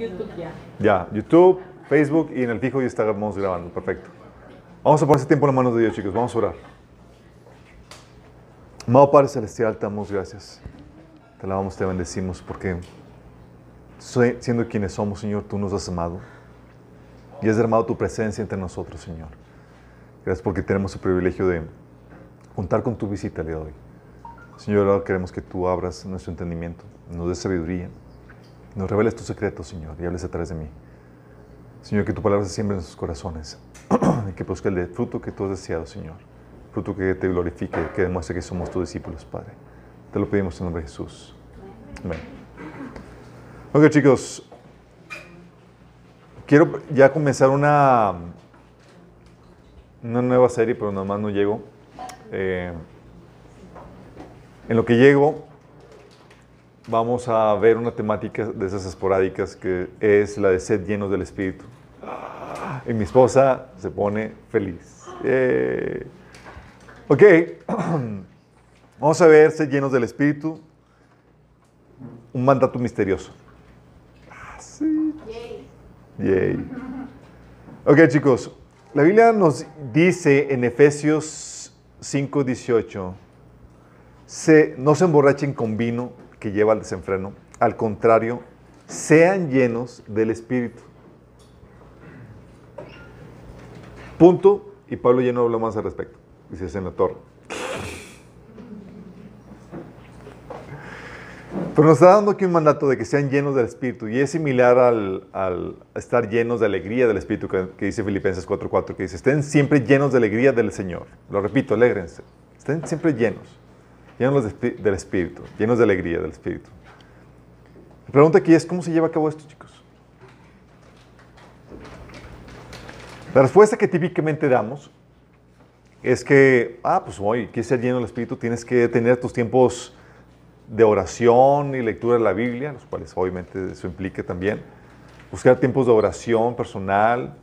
YouTube ya. YouTube, Facebook y en el fijo ya estamos grabando. Perfecto. Vamos a poner ese tiempo en las manos de Dios, chicos. Vamos a orar. Amado Padre Celestial, te damos gracias. Te alabamos, te bendecimos porque siendo quienes somos, Señor, tú nos has amado y has derramado tu presencia entre nosotros, Señor. Gracias porque tenemos el privilegio de contar con tu visita el día de hoy. Señor, queremos que tú abras nuestro entendimiento, nos des sabiduría, nos reveles tus secretos, Señor, y hables a través de mí. Señor, que tu palabra se siembre en nuestros corazones y que produzca el fruto que tú has deseado, Señor. Fruto que te glorifique, que demuestre que somos tus discípulos, Padre. Te lo pedimos en nombre de Jesús. Amén. Ok, chicos. Quiero ya comenzar una, una nueva serie, pero nada más no llego. Eh, en lo que llego, vamos a ver una temática de esas esporádicas que es la de sed llenos del Espíritu. Y mi esposa se pone feliz. Eh, Ok, vamos a ver sed llenos del Espíritu, un mandato misterioso. Ah, sí. Yay. Ok, chicos, la Biblia nos dice en Efesios 5:18, se, no se emborrachen con vino que lleva al desenfreno, al contrario, sean llenos del Espíritu. Punto, y Pablo ya no habla más al respecto, dice es en la torre. Pero nos está dando aquí un mandato de que sean llenos del Espíritu y es similar al, al estar llenos de alegría del Espíritu que, que dice Filipenses 4:4, que dice, estén siempre llenos de alegría del Señor. Lo repito, alégrense. Estén siempre llenos, llenos del Espíritu, llenos de alegría del Espíritu. La pregunta aquí es, ¿cómo se lleva a cabo esto, chicos? La respuesta que típicamente damos es que, ah, pues hoy, quieres ser lleno del Espíritu, tienes que tener tus tiempos de oración y lectura de la Biblia, los cuales obviamente eso implica también. Buscar tiempos de oración personal.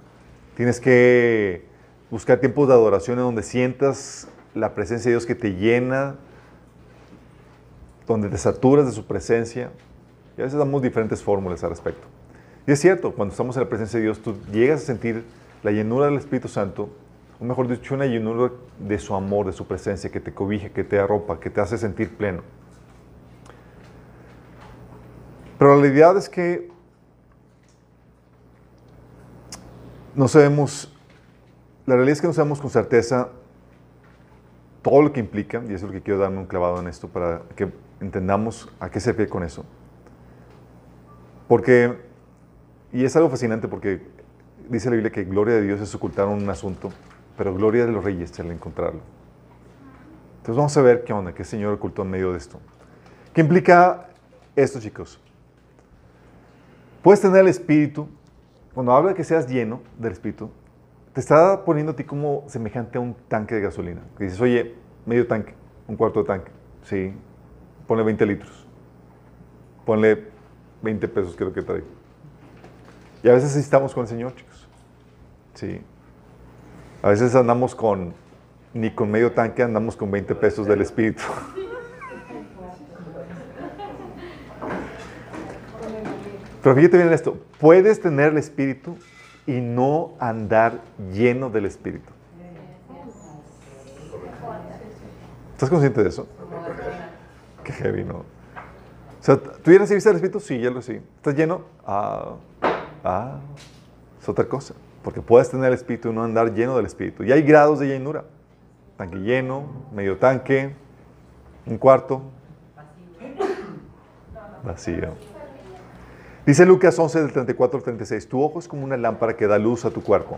Tienes que buscar tiempos de adoración en donde sientas la presencia de Dios que te llena, donde te saturas de su presencia. Y a veces damos diferentes fórmulas al respecto. Y es cierto, cuando estamos en la presencia de Dios, tú llegas a sentir la llenura del Espíritu Santo, o mejor dicho, una llenura de su amor, de su presencia, que te cobija, que te arropa, que te hace sentir pleno. Pero la realidad es que no sabemos, la realidad es que no sabemos con certeza todo lo que implica, y eso es lo que quiero darme un clavado en esto para que entendamos a qué se refiere con eso. Porque, y es algo fascinante porque dice la Biblia que gloria de Dios es ocultar un asunto, pero gloria de los reyes es el encontrarlo. Entonces vamos a ver qué onda, qué Señor ocultó en medio de esto. ¿Qué implica esto, chicos? Puedes tener el Espíritu, cuando habla de que seas lleno del Espíritu, te está poniendo a ti como semejante a un tanque de gasolina. Que dices, oye, medio tanque, un cuarto de tanque. Sí, ponle 20 litros. Ponle 20 pesos, creo que trae. Y a veces estamos con el Señor, chicos. Sí. A veces andamos con, ni con medio tanque, andamos con 20 pesos del Espíritu. Pero fíjate bien en esto, puedes tener el Espíritu y no andar lleno del Espíritu. ¿Estás consciente de eso? Qué heavy, ¿no? O sea, ¿tú ya recibiste el Espíritu? Sí, ya lo recibí. ¿Estás lleno? Ah, ah, es otra cosa. Porque puedes tener el Espíritu y no andar lleno del Espíritu. Y hay grados de llenura. Tanque lleno, medio tanque, un cuarto. Vacío. Dice Lucas 11 del 34 al 36, tu ojo es como una lámpara que da luz a tu cuerpo.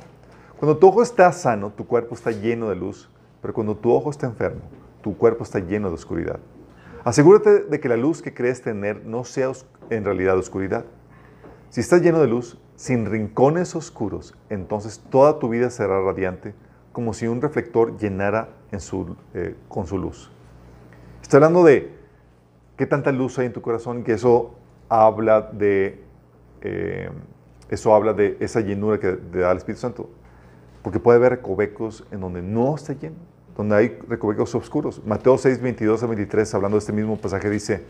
Cuando tu ojo está sano, tu cuerpo está lleno de luz, pero cuando tu ojo está enfermo, tu cuerpo está lleno de oscuridad. Asegúrate de que la luz que crees tener no sea en realidad oscuridad. Si estás lleno de luz, sin rincones oscuros, entonces toda tu vida será radiante, como si un reflector llenara eh, con su luz. Estoy hablando de qué tanta luz hay en tu corazón, que eso habla de, eh, eso habla de esa llenura que da el Espíritu Santo. Porque puede haber recovecos en donde no está lleno, donde hay recovecos oscuros. Mateo 6, 22 a 23, hablando de este mismo pasaje, dice,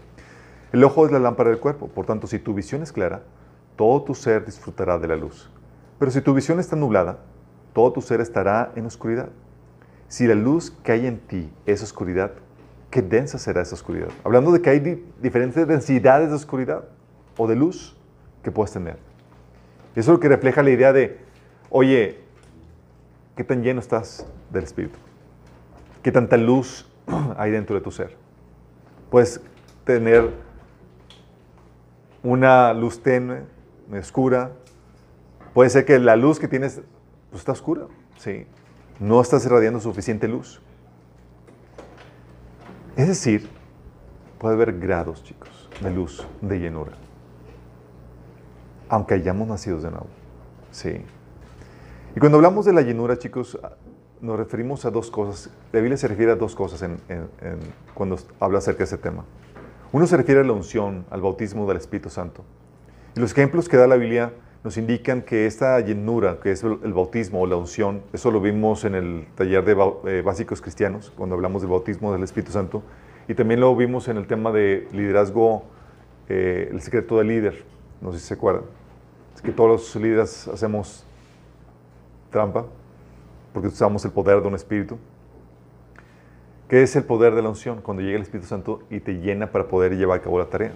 el ojo es la lámpara del cuerpo, por tanto, si tu visión es clara, todo tu ser disfrutará de la luz. Pero si tu visión está nublada, todo tu ser estará en oscuridad. Si la luz que hay en ti es oscuridad, qué densa será esa oscuridad. Hablando de que hay diferentes densidades de oscuridad o de luz que puedes tener. Eso es lo que refleja la idea de, oye, ¿qué tan lleno estás del Espíritu? ¿Qué tanta luz hay dentro de tu ser? Puedes tener una luz tenue, oscura. Puede ser que la luz que tienes pues, está oscura, ¿sí? No estás irradiando suficiente luz. Es decir, puede haber grados, chicos, de luz, de llenura. Aunque hayamos nacido de nuevo. Sí. Y cuando hablamos de la llenura, chicos, nos referimos a dos cosas. La Biblia se refiere a dos cosas cuando habla acerca de ese tema. Uno se refiere a la unción, al bautismo del Espíritu Santo. Y los ejemplos que da la Biblia nos indican que esta llenura, que es el, bautismo o la unción, eso lo vimos en el taller de eh, básicos cristianos, cuando hablamos del bautismo del Espíritu Santo, y también lo vimos en el tema de liderazgo, eh, el secreto del líder, no sé si se acuerdan. Es que todos los líderes hacemos trampa, porque usamos el poder de un espíritu. ¿Qué es el poder de la unción? Cuando llega el Espíritu Santo y te llena para poder llevar a cabo la tarea.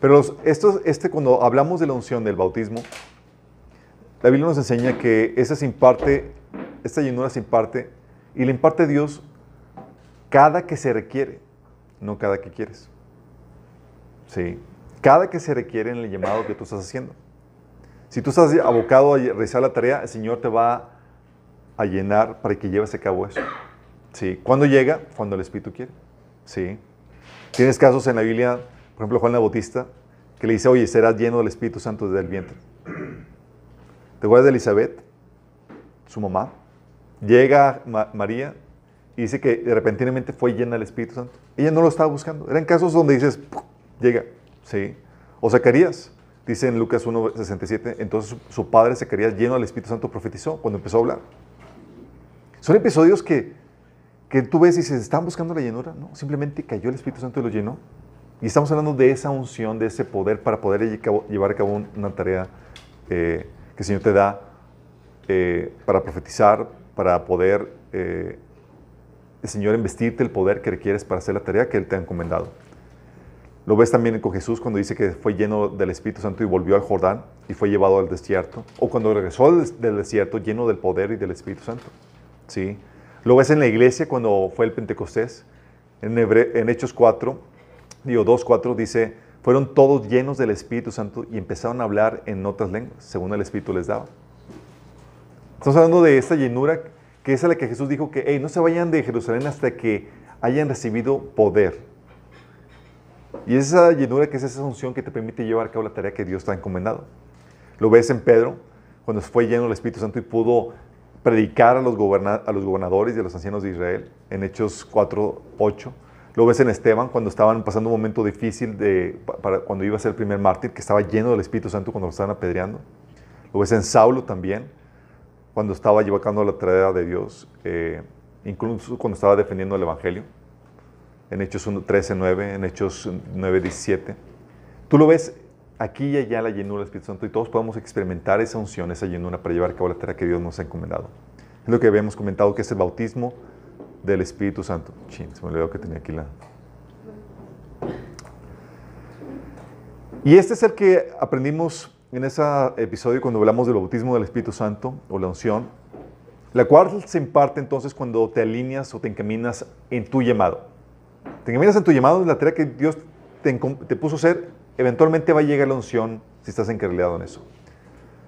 Pero esto, este, cuando hablamos de la unción del bautismo, la Biblia nos enseña que esa se imparte, esta llenura se imparte y le imparte Dios cada que se requiere, no cada que quieres. Sí, cada que se requiere en el llamado que tú estás haciendo. Si tú estás abocado a realizar la tarea, el Señor te va a llenar para que lleves a cabo eso. Sí. ¿Cuándo llega? Cuando el Espíritu quiere. Sí. Tienes casos en la Biblia, por ejemplo, Juan la Bautista, que le dice, oye, serás lleno del Espíritu Santo desde el vientre. ¿Te acuerdas de Elizabeth? Su mamá. Llega María y dice que repentinamente fue llena del Espíritu Santo. Ella no lo estaba buscando. Eran casos donde dices, llega. Sí. O Zacarías, dice en Lucas 1.67, entonces su, padre Zacarías, lleno del Espíritu Santo, profetizó cuando empezó a hablar. Son episodios que que tú ves y dices, ¿están buscando la llenura? No, simplemente cayó el Espíritu Santo y lo llenó. Y estamos hablando de esa unción, de ese poder para poder llevar a cabo una tarea eh, que el Señor te da eh, para profetizar, para poder eh, el Señor investirte el poder que requieres para hacer la tarea que Él te ha encomendado. Lo ves también con Jesús cuando dice que fue lleno del Espíritu Santo y volvió al Jordán y fue llevado al desierto. O cuando regresó del desierto lleno del poder y del Espíritu Santo. Lo ves en la iglesia cuando fue el Pentecostés. En, en Hechos 4, digo 2, 4, dice, fueron todos llenos del Espíritu Santo y empezaron a hablar en otras lenguas, según el Espíritu les daba. Estamos hablando de esta llenura, que es a la que Jesús dijo que, hey, no se vayan de Jerusalén hasta que hayan recibido poder. Y es esa llenura que es esa unción que te permite llevar a cabo la tarea que Dios te ha encomendado. Lo ves en Pedro, cuando fue lleno del Espíritu Santo y pudo predicar a los, a los gobernadores y a los ancianos de Israel, en Hechos 4, 8. Lo ves en Esteban cuando estaban pasando un momento difícil de, para, cuando iba a ser el primer mártir, que estaba lleno del Espíritu Santo cuando lo estaban apedreando. Lo ves en Saulo también, cuando estaba llevando la tarea de Dios, eh, incluso cuando estaba defendiendo el Evangelio, en Hechos 13, 9, en Hechos 9, 17. Tú lo ves aquí y allá la llenura del Espíritu Santo y todos podemos experimentar esa unción, esa llenura para llevar a cabo la tarea que Dios nos ha encomendado. Es lo que habíamos comentado que es el bautismo del Espíritu Santo. Se me olvidó que tenía aquí la... Y este es el que aprendimos en ese episodio cuando hablamos del bautismo del Espíritu Santo o la unción, la cual se imparte entonces cuando te alineas o te encaminas en tu llamado. Te encaminas en tu llamado, en la tarea que Dios te, te puso a hacer eventualmente va a llegar la unción si estás encarrilado en eso.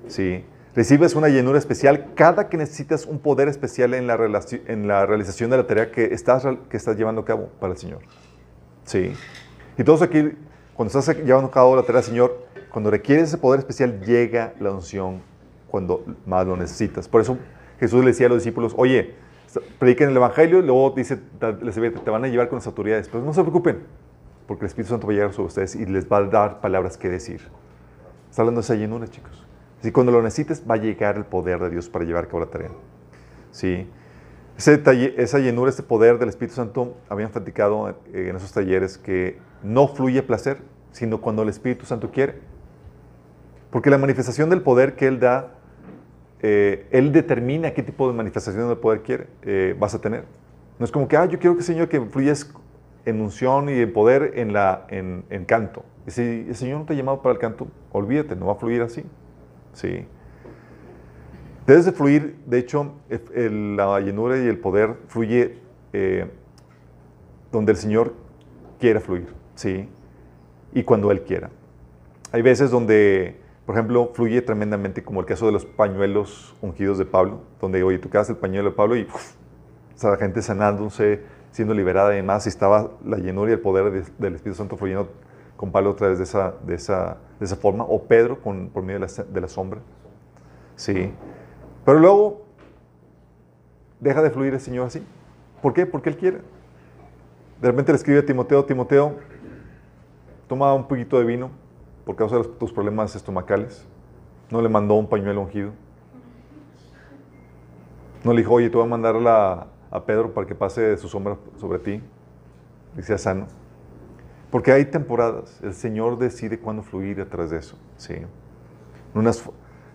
¿Sí? Recibes una llenura especial cada que necesitas un poder especial en la, en la realización de la tarea que estás, que estás llevando a cabo para el Señor. ¿Sí? Y todos aquí, cuando estás llevando a cabo la tarea del Señor, cuando requieres ese poder especial, llega la unción cuando más lo necesitas. Por eso Jesús le decía a los discípulos, oye, prediquen el Evangelio, y luego dice, te van a llevar con las autoridades, pero no se preocupen, porque el Espíritu Santo va a llegar sobre ustedes y les va a dar palabras que decir. Está hablando de esa llenura, chicos. Si cuando lo necesites, va a llegar el poder de Dios para llevar a cabo la tarea. ¿Sí? Ese esa llenura, este poder del Espíritu Santo, habían platicado en esos talleres que no fluye placer, sino cuando el Espíritu Santo quiere. Porque la manifestación del poder que Él da, eh, Él determina qué tipo de manifestación del poder quiere, eh, vas a tener. No es como que, ah, yo quiero que Señor que fluyas en unción y en poder en, la, en, canto. Y si el Señor no te ha llamado para el canto, olvídate, no va a fluir así. Sí. Debes de fluir, de hecho, la llenura y el poder fluye eh, donde el Señor quiera fluir, ¿sí? Y cuando Él quiera. Hay veces donde, por ejemplo, fluye tremendamente, como el caso de los pañuelos ungidos de Pablo, donde, oye, tú quedas el pañuelo de Pablo y uf, la gente sanándose, siendo liberada y estaba la llenura y el poder del Espíritu Santo fluyendo con Pablo a través de esa, de esa, de esa forma, o Pedro con, por medio de la, la sombra. Sí. Pero luego deja de fluir el Señor así. ¿Por qué? Porque Él quiere. De repente le escribe a Timoteo, Timoteo, toma un poquito de vino por causa de tus problemas estomacales. No le mandó un pañuelo ungido. No le dijo, oye, te voy a mandar a Pedro para que pase su sombra sobre ti y sea sano. Porque hay temporadas, el Señor decide cuándo fluir a de eso. ¿sí? Unas,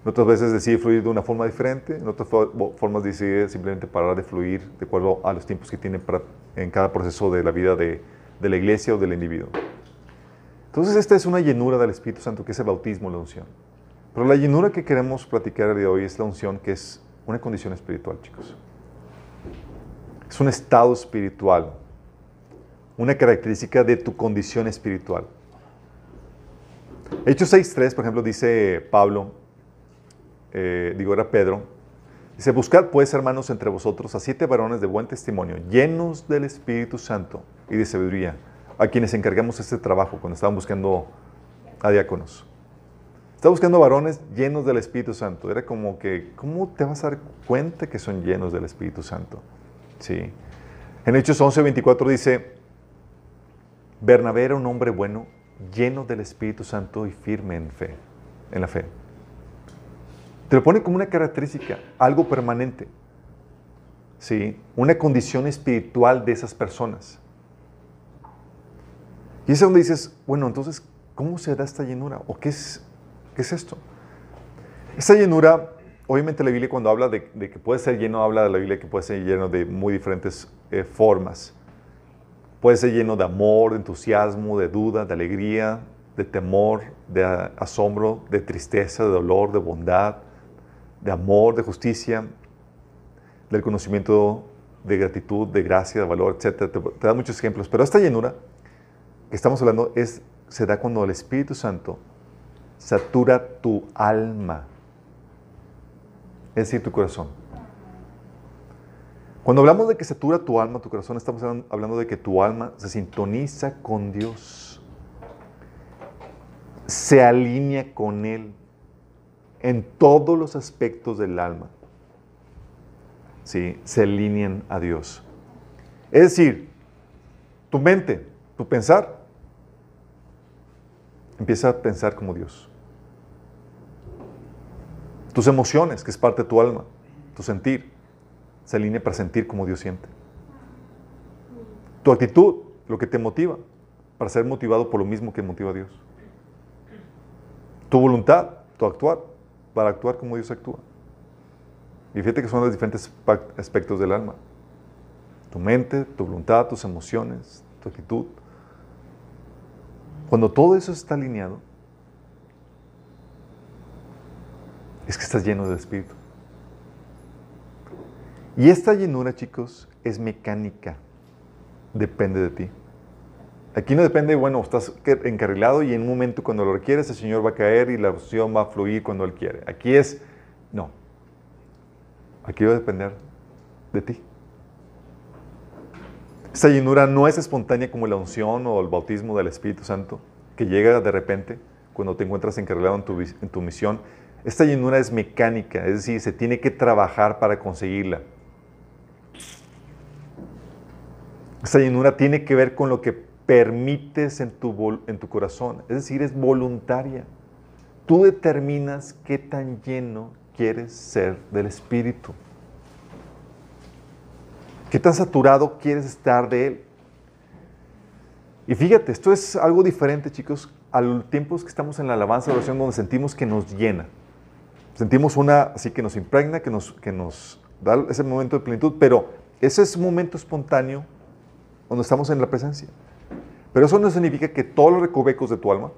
otras veces decide fluir de una forma diferente, en otras formas decide simplemente parar de fluir de acuerdo a los tiempos que tiene en cada proceso de la vida de, de, la iglesia o del individuo. Entonces esta es una llenura del Espíritu Santo que es el bautismo, la unción. Pero la llenura que queremos platicar el día de hoy es la unción que es una condición espiritual, chicos. Es un estado espiritual, una característica de tu condición espiritual. Hechos 6.3, por ejemplo, dice Pablo, eh, digo, era Pedro, dice, buscad pues, hermanos, entre vosotros a siete varones de buen testimonio, llenos del Espíritu Santo y de sabiduría, a quienes encargamos este trabajo cuando estaban buscando a diáconos. Estaba buscando varones llenos del Espíritu Santo. Era como que, ¿cómo te vas a dar cuenta que son llenos del Espíritu Santo? Sí. En Hechos 11.24 dice, Bernabé era un hombre bueno, lleno del Espíritu Santo y firme en fe, en la fe. Te lo pone como una característica, algo permanente. ¿Sí? Una condición espiritual de esas personas. Y es donde dices, bueno, entonces, ¿cómo se da esta llenura? ¿O qué es, qué es esto? Esta llenura, obviamente la Biblia cuando habla de, que puede ser lleno, habla de la Biblia que puede ser lleno de muy diferentes eh, formas. Puede ser lleno de amor, de entusiasmo, de duda, de alegría, de temor, de asombro, de tristeza, de dolor, de bondad, de amor, de justicia, del conocimiento, de gratitud, de gracia, de valor, etc. Te, da muchos ejemplos. Pero esta llenura que estamos hablando es, se da cuando el Espíritu Santo satura tu alma, es decir, tu corazón. Cuando hablamos de que satura tu alma, tu corazón, estamos hablando de que tu alma se sintoniza con Dios, se alinea con Él en todos los aspectos del alma. ¿Sí? Se alinean a Dios. Es decir, tu mente, tu pensar, empieza a pensar como Dios. Tus emociones, que es parte de tu alma, tu sentir, se alinea para sentir como Dios siente. Tu actitud, lo que te motiva, para ser motivado por lo mismo que motiva a Dios. Tu voluntad, tu actuar, para actuar como Dios actúa. Y fíjate que son los diferentes aspectos del alma. Tu mente, tu voluntad, tus emociones, tu actitud. Cuando todo eso está alineado, es que estás lleno del Espíritu. Y esta llenura, chicos, es mecánica. Depende de ti. Aquí no depende, bueno, estás encarrilado y en un momento cuando lo requieres el Señor va a caer y la opción va a fluir cuando Él quiere. Aquí es, no. Aquí va a depender de ti. Esta llenura no es espontánea como la unción o el bautismo del Espíritu Santo, que llega de repente cuando te encuentras encarrilado en tu, en tu misión. Esta llenura es mecánica, es decir, se tiene que trabajar para conseguirla. Esta llenura tiene que ver con lo que permites en tu, en tu corazón, es decir, es voluntaria. Tú determinas qué tan lleno quieres ser del Espíritu. ¿Qué tan saturado quieres estar de Él? Y fíjate, esto es algo diferente, chicos, a tiempos que estamos en la alabanza, oración, donde sentimos que nos llena. Sentimos una, así que nos impregna, que nos, que nos da ese momento de plenitud, pero ese es un momento espontáneo cuando estamos en la presencia. Pero eso no significa que todos los recovecos de tu alma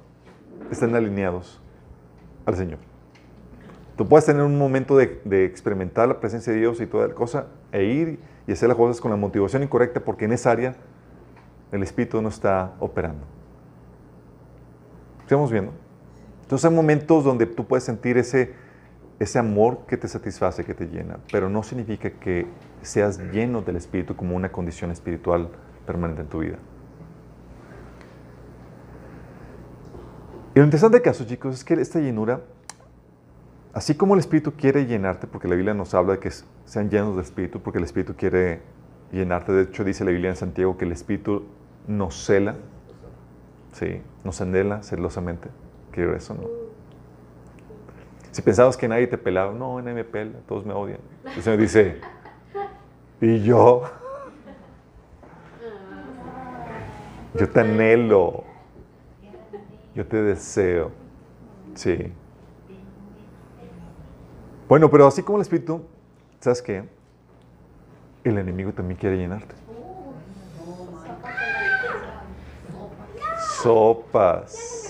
estén alineados al Señor. Tú puedes tener un momento de, de, experimentar la presencia de Dios y toda la cosa, e ir y hacer las cosas con la motivación incorrecta, porque en esa área el Espíritu no está operando. ¿Estamos viendo? Entonces hay momentos donde tú puedes sentir ese, ese amor que te satisface, que te llena, pero no significa que seas lleno del Espíritu como una condición espiritual permanente en tu vida. Y lo interesante caso, chicos, es que esta llenura, así como el Espíritu quiere llenarte, porque la Biblia nos habla de que sean llenos del Espíritu, porque el Espíritu quiere llenarte. De hecho, dice la Biblia en Santiago que el Espíritu nos cela, ¿sí? nos anhela celosamente. Quiero eso, ¿no? Si pensabas que nadie te pelaba, no, nadie me pela, todos me odian. El Señor dice, ¿y yo? Yo te anhelo. Yo te deseo. Sí. Bueno, pero así como el Espíritu, ¿sabes qué? El enemigo también quiere llenarte. Sopas.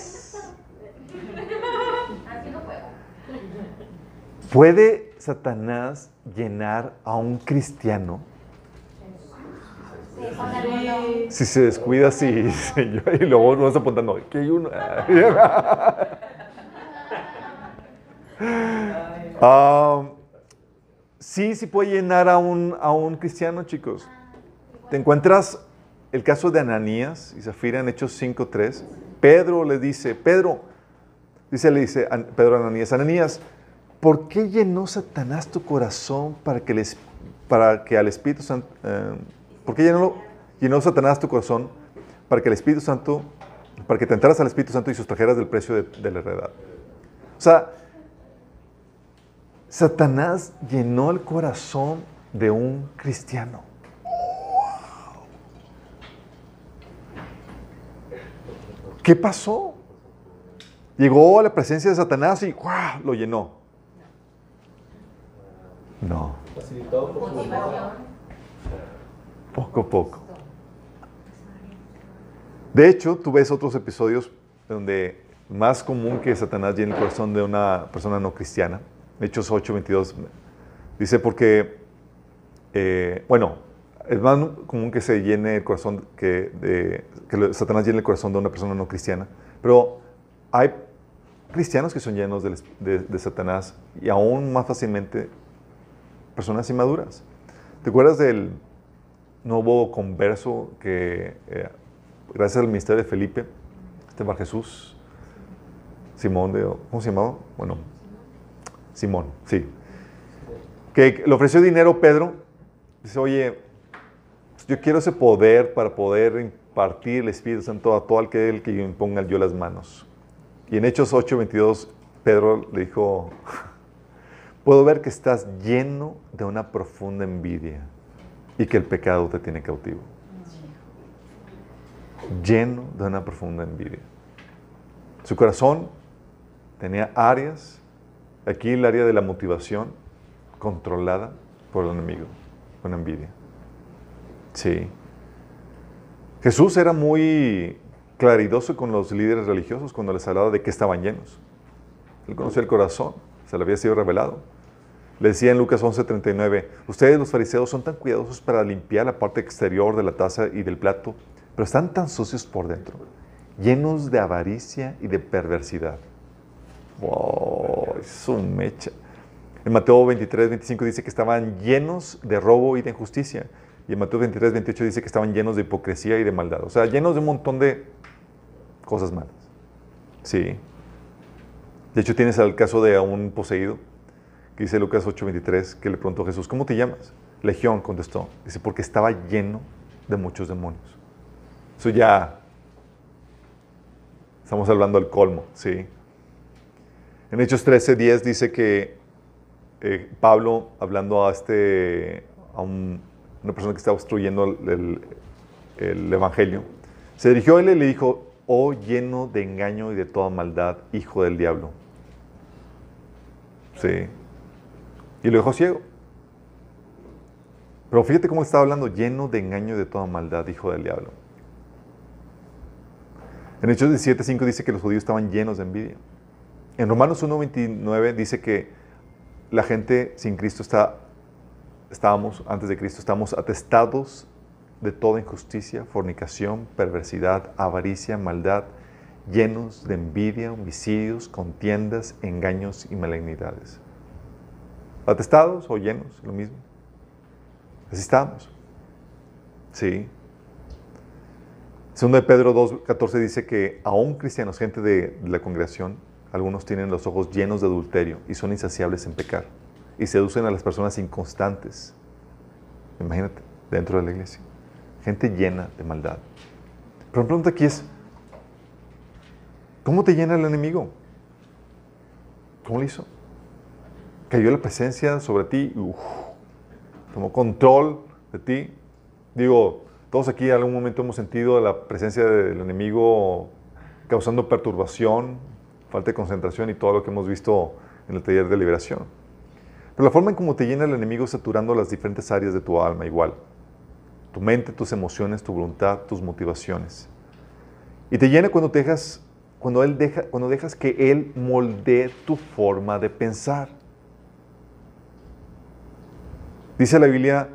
¿Puede Satanás llenar a un cristiano? Si se descuida, sí, señor. Y luego nos apuntando, que hay uno. um, sí, sí puede llenar a un, a un cristiano, chicos. Te encuentras el caso de Ananías y Zafira en Hechos 5.3. Pedro le dice, Pedro, dice, le dice Pedro a Ananías, Ananías, ¿por qué llenó Satanás tu corazón para que, les, al Espíritu Santo... Eh, ¿Por qué llenó, llenó Satanás tu corazón para que el Espíritu Santo, para que te entraras al Espíritu Santo y sustrajeras del precio de, de la heredad? O sea, Satanás llenó el corazón de un cristiano. ¿Qué pasó? Llegó a la presencia de Satanás y ¡guau! lo llenó. No. Poco a poco. De hecho, tú ves otros episodios donde más común que Satanás llene el corazón de una persona no cristiana. Hechos 8, 22. Dice porque, eh, bueno, es más común que se llene el corazón, que, de, que Satanás llene el corazón de una persona no cristiana. Pero hay cristianos que son llenos de, de, de Satanás y aún más fácilmente personas inmaduras. ¿Te acuerdas del nuevo converso que, eh, gracias al ministerio de Felipe, este Bar Jesús, Simón de, ¿cómo se llamaba? Bueno, Simón, sí. Que le ofreció dinero a Pedro. Dice, oye, yo quiero ese poder para poder impartir el Espíritu Santo a todo aquel que imponga yo las manos. Y en Hechos 8, 22, Pedro le dijo, puedo ver que estás lleno de una profunda envidia y que el pecado te tiene cautivo. Lleno de una profunda envidia. Su corazón tenía áreas, aquí el área de la motivación, controlada por el enemigo, con envidia. Sí. Jesús era muy claridoso con los líderes religiosos cuando les hablaba de que estaban llenos. Él conocía el corazón, se le había sido revelado. Le decía en Lucas 11:39, ustedes los fariseos son tan cuidadosos para limpiar la parte exterior de la taza y del plato, pero están tan sucios por dentro, llenos de avaricia y de perversidad. ¡Wow! Es un mecha. En Mateo 23, 25 dice que estaban llenos de robo y de injusticia. Y en Mateo 23, 28 dice que estaban llenos de hipocresía y de maldad. O sea, llenos de un montón de cosas malas. Sí. De hecho, tienes el caso de un poseído, que dice Lucas 8:23, que le preguntó Jesús, ¿cómo te llamas? Legión contestó. Dice, porque estaba lleno de muchos demonios. Eso ya, estamos hablando del colmo, ¿sí? En Hechos 13:10 dice que eh, Pablo, hablando a, este, a un, una persona que estaba obstruyendo el, el, el, Evangelio, se dirigió a él y le dijo, oh lleno de engaño y de toda maldad, hijo del diablo. Sí. Y lo dejó ciego. Pero fíjate cómo estaba hablando, lleno de engaño y de toda maldad, hijo del diablo. En Hechos 17.5 dice que los judíos estaban llenos de envidia. En Romanos 1.29 dice que la gente sin Cristo está, estábamos, antes de Cristo, estamos atestados de toda injusticia, fornicación, perversidad, avaricia, maldad, llenos de envidia, homicidios, contiendas, engaños y malignidades. ¿Atestados o llenos? Lo mismo. Así estamos. Sí. Segundo de Pedro 2.14 dice que aún cristianos, gente de la congregación, algunos tienen los ojos llenos de adulterio y son insaciables en pecar y seducen a las personas inconstantes. Imagínate, dentro de la iglesia. Gente llena de maldad. Pero la pregunta aquí es, ¿cómo te llena el enemigo? ¿Cómo lo hizo? Cayó la presencia sobre ti, uf, tomó control de ti. Digo, todos aquí en algún momento hemos sentido la presencia del enemigo causando perturbación, falta de concentración y todo lo que hemos visto en el taller de liberación. Pero la forma en cómo te llena el enemigo saturando las diferentes áreas de tu alma igual. Tu mente, tus emociones, tu voluntad, tus motivaciones. Y te llena cuando, dejas, cuando, él deja, cuando dejas que Él moldee tu forma de pensar. Dice la Biblia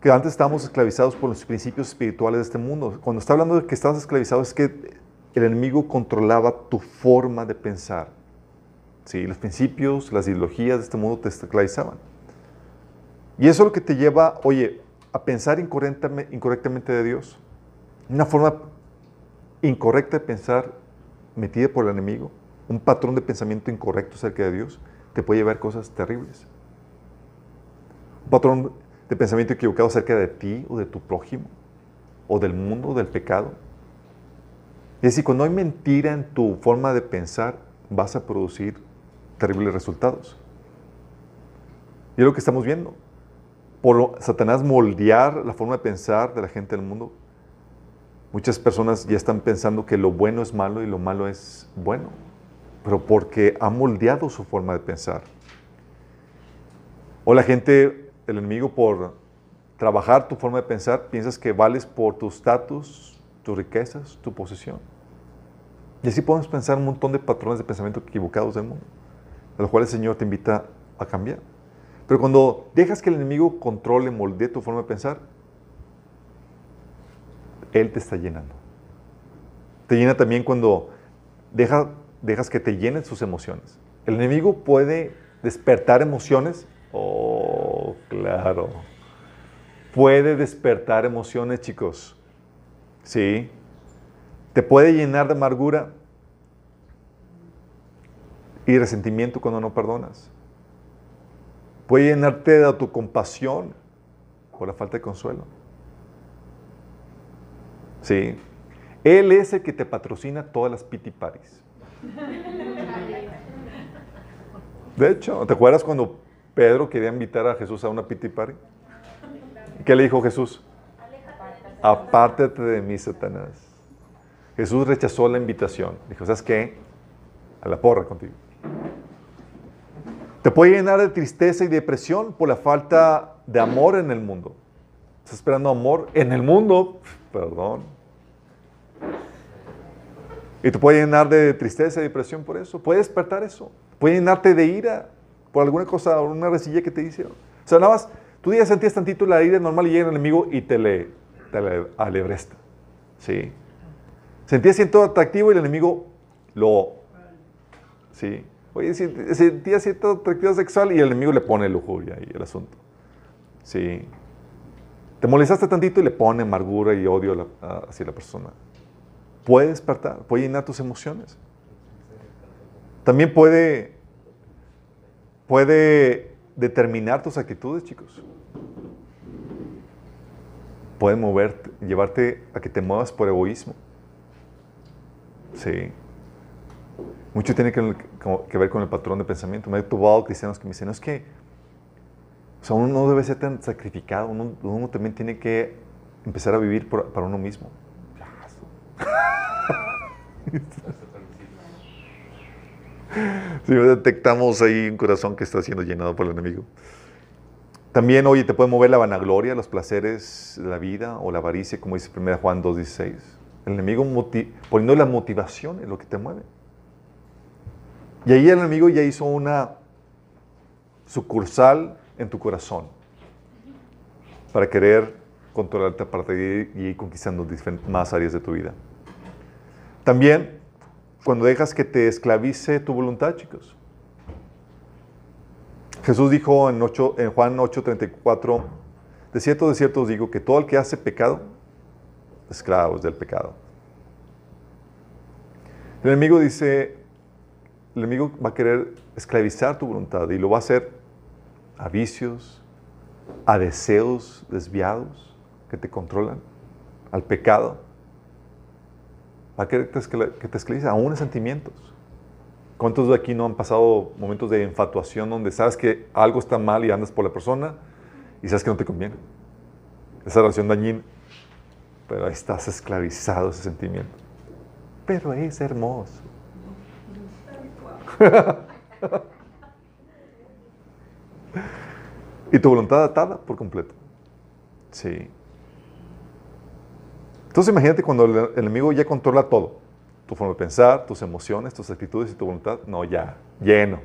que antes estábamos esclavizados por los principios espirituales de este mundo. Cuando está hablando de que estabas esclavizado es que el enemigo controlaba tu forma de pensar. Sí, los principios, las ideologías de este mundo te esclavizaban. Y eso es lo que te lleva, oye, a pensar incorrectamente, de Dios. Una forma incorrecta de pensar metida por el enemigo, un patrón de pensamiento incorrecto acerca de Dios, te puede llevar a cosas terribles. Patrón de pensamiento equivocado acerca de ti o de tu prójimo, o del mundo, del pecado. Es decir, cuando hay mentira en tu forma de pensar, vas a producir terribles resultados. Y es lo que estamos viendo. Por Satanás moldear la forma de pensar de la gente del mundo, muchas personas ya están pensando que lo bueno es malo y lo malo es bueno, pero porque ha moldeado su forma de pensar. O la gente el enemigo por trabajar tu forma de pensar, piensas que vales por tu estatus, tus riquezas, tu posesión. Y así podemos pensar un montón de patrones de pensamiento equivocados del mundo, a los cuales el Señor te invita a cambiar. Pero cuando dejas que el enemigo controle, moldee tu forma de pensar, Él te está llenando. Te llena también cuando dejas que te llenen sus emociones. El enemigo puede despertar emociones Oh, claro. Puede despertar emociones, chicos. Sí. Te puede llenar de amargura y resentimiento cuando no perdonas. Puede llenarte de autocompasión por la falta de consuelo. Sí. Él es el que te patrocina todas las pity De hecho, ¿te acuerdas cuando Pedro quería invitar a Jesús a una piti party. ¿Qué le dijo Jesús? Apártate de mí, Satanás. Jesús rechazó la invitación. Dijo, ¿sabes qué? A la porra contigo. Te puede llenar de tristeza y depresión por la falta de amor en el mundo. ¿Estás esperando amor en el mundo? Perdón. Y te puede llenar de tristeza y depresión por eso. Puede despertar eso. Puede llenarte de ira por alguna cosa, una resilla que te hicieron. O sea, nada más, tú ya sentías tantito la ira normal y llega el enemigo y te le, alebresta. ¿Sí? Sentías cierto atractivo y el enemigo lo... ¿Sí? Oye, sentías cierto atractivo sexual y el enemigo le pone lujuria y el asunto. ¿Sí? Te molestaste tantito y le pone amargura y odio hacia la persona. Puede despertar, puede llenar tus emociones. También puede puede determinar tus actitudes, chicos. Puede moverte, llevarte a que te muevas por egoísmo. Sí. Mucho tiene que, ver con el patrón de pensamiento. Me he tubado cristianos que me dicen, es que uno no debe ser tan sacrificado, uno, también tiene que empezar a vivir para uno mismo. Si detectamos ahí un corazón que está siendo llenado por el enemigo. También, oye, te puede mover la vanagloria, los placeres de la vida o la avaricia, como dice 1 Juan 2.16. El enemigo poniendo la motivación en lo que te mueve. Y ahí el enemigo ya hizo una sucursal en tu corazón para querer controlarte a partir de y ir conquistando más áreas de tu vida. También cuando dejas que te esclavice tu voluntad, chicos. Jesús dijo en, 8, en Juan 8:34, de cierto, de cierto os digo que todo el que hace pecado, esclavo es del pecado. El enemigo dice, el enemigo va a querer esclavizar tu voluntad y lo va a hacer a vicios, a deseos desviados que te controlan, al pecado. Va a querer que te esclavice aún en sentimientos. ¿Cuántos de aquí no han pasado momentos de infatuación donde sabes que algo está mal y andas por la persona y sabes que no te conviene? Esa relación dañina. Pero ahí estás esclavizado ese sentimiento. Pero es hermoso. y tu voluntad atada por completo. Sí. Entonces imagínate cuando el enemigo ya controla todo. Tu forma de pensar, tus emociones, tus actitudes y tu voluntad. No, ya, lleno.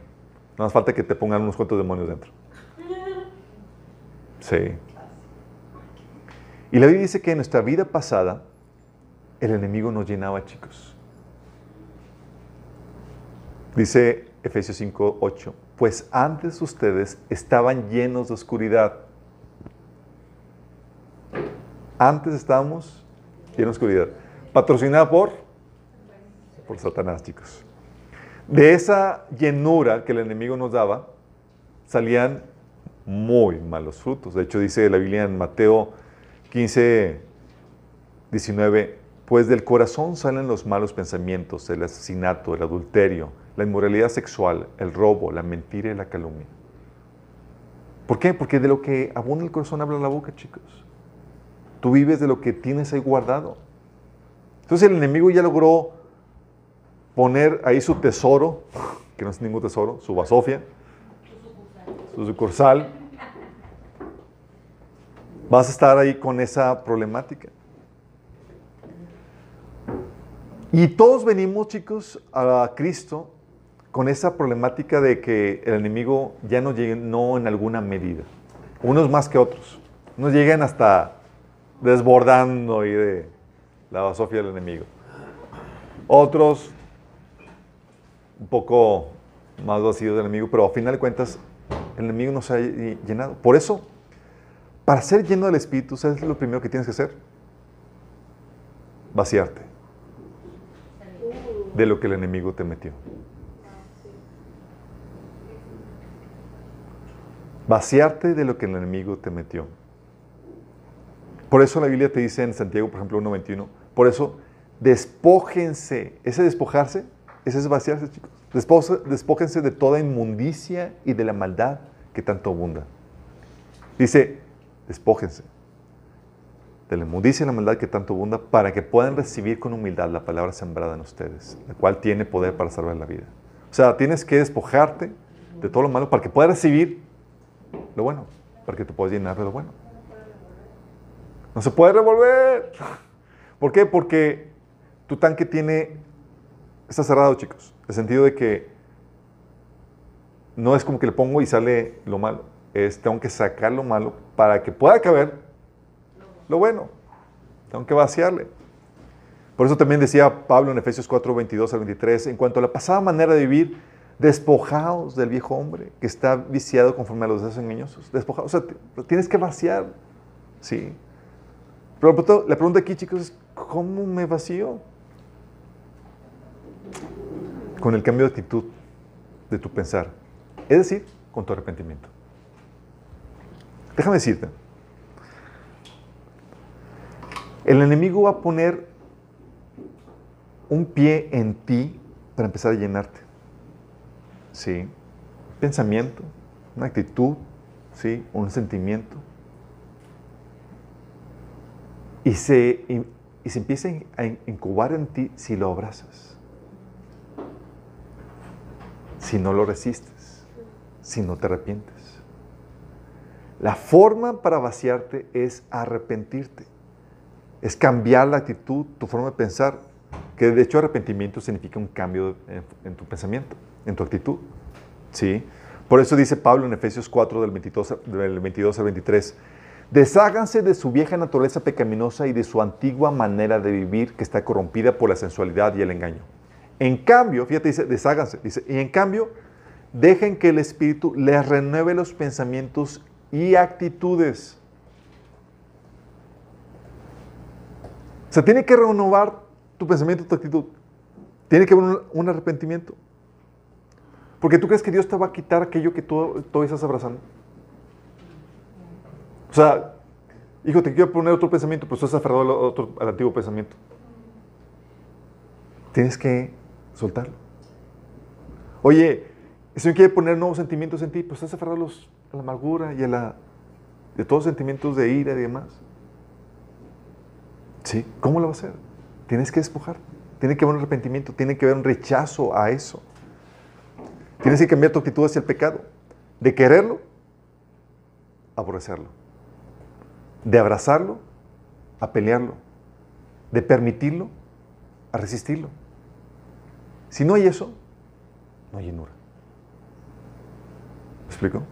No hace falta que te pongan unos cuantos demonios dentro. Sí. Y la Biblia dice que en nuestra vida pasada el enemigo nos llenaba, chicos. Dice Efesios 5, 8, pues antes ustedes estaban llenos de oscuridad. Antes estábamos tiene oscuridad. Patrocinada por, por Satanás, chicos. De esa llenura que el enemigo nos daba, salían muy malos frutos. De hecho, dice la Biblia en Mateo 15, 19, pues del corazón salen los malos pensamientos, el asesinato, el adulterio, la inmoralidad sexual, el robo, la mentira y la calumnia. ¿Por qué? Porque de lo que abunda el corazón habla la boca, chicos. Tú vives de lo que tienes ahí guardado. Entonces el enemigo ya logró poner ahí su tesoro, que no es ningún tesoro, su basofia, su sucursal. Vas a estar ahí con esa problemática. Y todos venimos, chicos, a Cristo con esa problemática de que el enemigo ya no no en alguna medida. Unos más que otros. Unos llegan hasta desbordando ahí de la basofia del enemigo. Otros un poco más vacíos del enemigo, pero a final de cuentas el enemigo no se ha llenado. Por eso, para ser lleno del Espíritu, ¿sabes lo primero que tienes que hacer? Vaciarte de lo que el enemigo te metió. Vaciarte de lo que el enemigo te metió. Por eso la Biblia te dice en Santiago, por ejemplo, 1.21, por eso despójense. Ese despojarse, ese es vaciarse, chicos. Despójense de toda inmundicia y de la maldad que tanto abunda. Dice, despójense de la inmundicia y la maldad que tanto abunda para que puedan recibir con humildad la palabra sembrada en ustedes, la cual tiene poder para salvar la vida. O sea, tienes que despojarte de todo lo malo para que puedas recibir lo bueno, para que te puedas llenar de lo bueno. No se puede revolver. ¿Por qué? Porque tu tanque tiene, está cerrado, chicos. El sentido de que no es como que le pongo y sale lo malo. Es, tengo que sacar lo malo para que pueda caber lo bueno. Tengo que vaciarle. Por eso también decía Pablo en Efesios 4, 22 al 23, en cuanto a la pasada manera de vivir, despojados del viejo hombre que está viciado conforme a los deseos engañosos. Despojados, o sea, tienes que vaciar. Sí. Pero la pregunta aquí, chicos, es, ¿cómo me vacío? Con el cambio de actitud de tu pensar. Es decir, con tu arrepentimiento. Déjame decirte, el enemigo va a poner un pie en ti para empezar a llenarte. Sí. Pensamiento, una actitud, sí, un sentimiento y se, y, se empieza a incubar en ti si lo abrazas, si no lo resistes, si no te arrepientes. La forma para vaciarte es arrepentirte, es cambiar la actitud, tu forma de pensar, que de hecho arrepentimiento significa un cambio en, tu pensamiento, en tu actitud. ¿sí? Por eso dice Pablo en Efesios 4 del 22, del 22 al 23, desháganse de su vieja naturaleza pecaminosa y de su antigua manera de vivir que está corrompida por la sensualidad y el engaño. En cambio, fíjate, dice, desháganse, y en cambio, dejen que el Espíritu les renueve los pensamientos y actitudes. O sea, tiene que renovar tu pensamiento, tu actitud. Tiene que haber un, arrepentimiento. Porque tú crees que Dios te va a quitar aquello que tú, tú estás abrazando. O sea, hijo, te quiero poner otro pensamiento, pero estás aferrado al, antiguo pensamiento. Tienes que soltarlo. Oye, el Señor quiere poner nuevos sentimientos en ti, pero estás aferrado a la amargura y a la, de todos los sentimientos de ira y demás. ¿Sí? ¿Cómo lo va a hacer? Tienes que despojar. Tiene que haber un arrepentimiento, tiene que haber un rechazo a eso. Tienes que cambiar tu actitud hacia el pecado. De quererlo, aborrecerlo. De abrazarlo, a pelearlo. De permitirlo, a resistirlo. Si no hay eso, no hay llenura. ¿Me explico?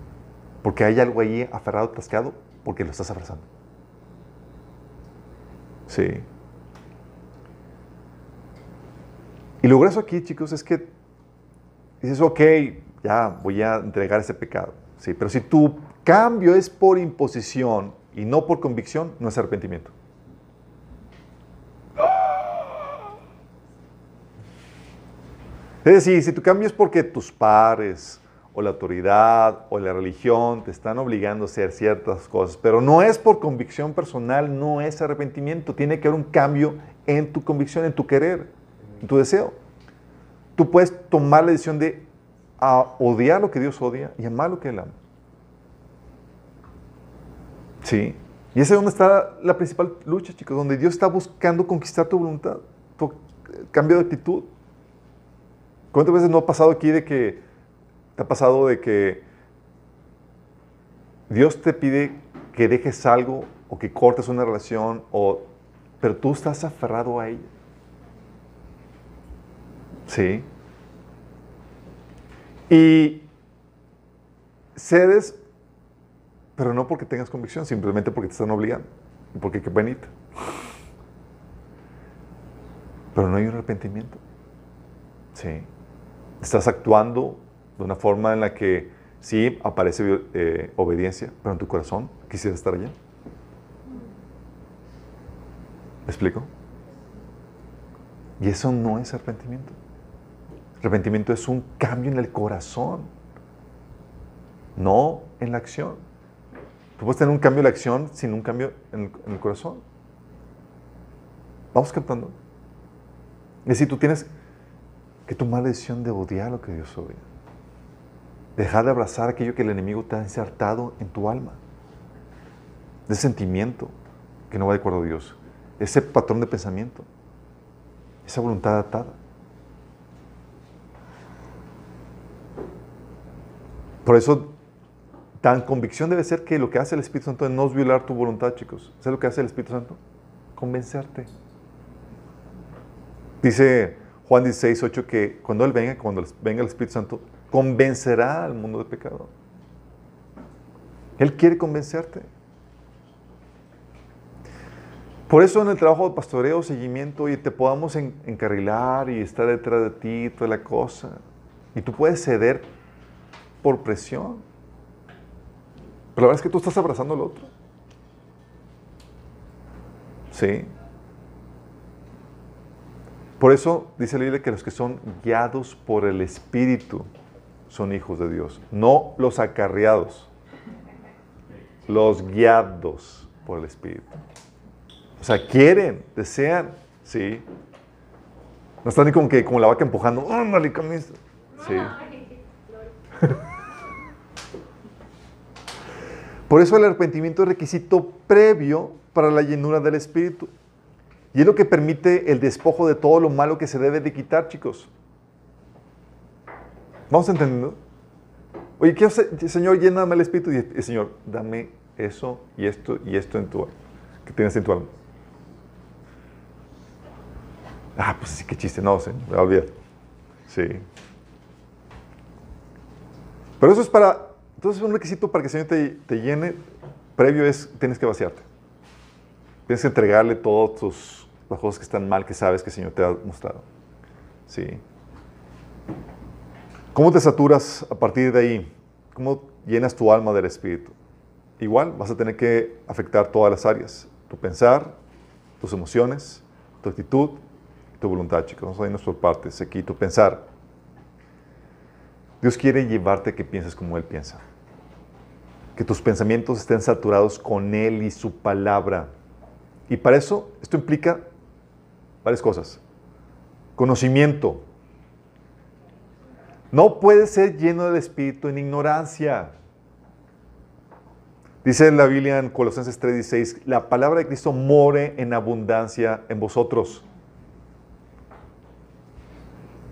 Porque hay algo ahí aferrado, atascado, porque lo estás abrazando. Sí. Y lo grueso aquí, chicos, es que dices, ok, ya voy a entregar ese pecado. Sí, pero si tu cambio es por imposición y no por convicción, no es arrepentimiento. Es decir, si tu cambio es porque tus pares o la autoridad o la religión te están obligando a hacer ciertas cosas, pero no es por convicción personal, no es arrepentimiento. Tiene que haber un cambio en tu convicción, en tu querer, en tu deseo. Tú puedes tomar la decisión de odiar lo que Dios odia y amar lo que Él ama. Sí. Y es donde está la principal lucha, chicos, donde Dios está buscando conquistar tu voluntad, tu cambio de actitud. ¿Cuántas veces no ha pasado aquí de que ha pasado de que Dios te pide que dejes algo o que cortes una relación, o, pero tú estás aferrado a ella? Sí. Y cedes, pero no porque tengas convicción, simplemente porque te están obligando. Porque qué bonita. Pero no hay un arrepentimiento. Sí. Estás actuando de una forma en la que sí aparece eh, obediencia, pero en tu corazón quisiera estar allá. ¿Me explico? Y eso no es arrepentimiento. Arrepentimiento es un cambio en el corazón, no en la acción. Tú puedes tener un cambio en la acción sin un cambio en el, corazón. Vamos captando. Es decir, tú tienes que tomar la decisión de odiar lo que Dios odia. Dejar de abrazar aquello que el enemigo te ha insertado en tu alma. Ese sentimiento que no va de acuerdo a Dios. Ese patrón de pensamiento. Esa voluntad atada. Por eso, tan convicción debe ser que lo que hace el Espíritu Santo no es violar tu voluntad, chicos. ¿Sabes lo que hace el Espíritu Santo? Convencerte. Dice Juan 16, 8 que cuando Él venga, cuando venga el Espíritu Santo, convencerá al mundo de pecado. Él quiere convencerte. Por eso en el trabajo de pastoreo, seguimiento, y te podamos encarrilar y estar detrás de ti, toda la cosa. Y tú puedes ceder por presión. Pero la verdad es que tú estás abrazando al otro. Sí. Por eso dice la Biblia que los que son guiados por el Espíritu son hijos de Dios, no los acarreados, los guiados por el Espíritu. O sea, quieren, desean, sí. No están ni como que como la vaca empujando, ¡oh, Sí. Por eso el arrepentimiento es requisito previo para la llenura del Espíritu. Y es lo que permite el despojo de todo lo malo que se debe de quitar, chicos. ¿Vamos entendiendo? Oye, quiero, Señor, lléname el Espíritu. Y el Señor, dame eso y esto y esto en tu que tienes en tu alma. Ah, pues sí, qué chiste. No, Señor, me a Sí. Pero eso es para. Entonces, un requisito para que el Señor te, te llene previo es: tienes que vaciarte. Tienes que entregarle todas las cosas que están mal que sabes que el Señor te ha mostrado. Sí. ¿Cómo te saturas a partir de ahí? ¿Cómo llenas tu alma del Espíritu? Igual vas a tener que afectar todas las áreas. Tu pensar, tus emociones, tu actitud, tu voluntad, chicos. Vamos a irnos por partes. Aquí tu pensar. Dios quiere llevarte a que pienses como Él piensa. Que tus pensamientos estén saturados con Él y su palabra. Y para eso, esto implica varias cosas. Conocimiento. No puedes ser lleno del Espíritu en ignorancia. Dice la Biblia en Colosenses 3:16, la palabra de Cristo more en abundancia en vosotros.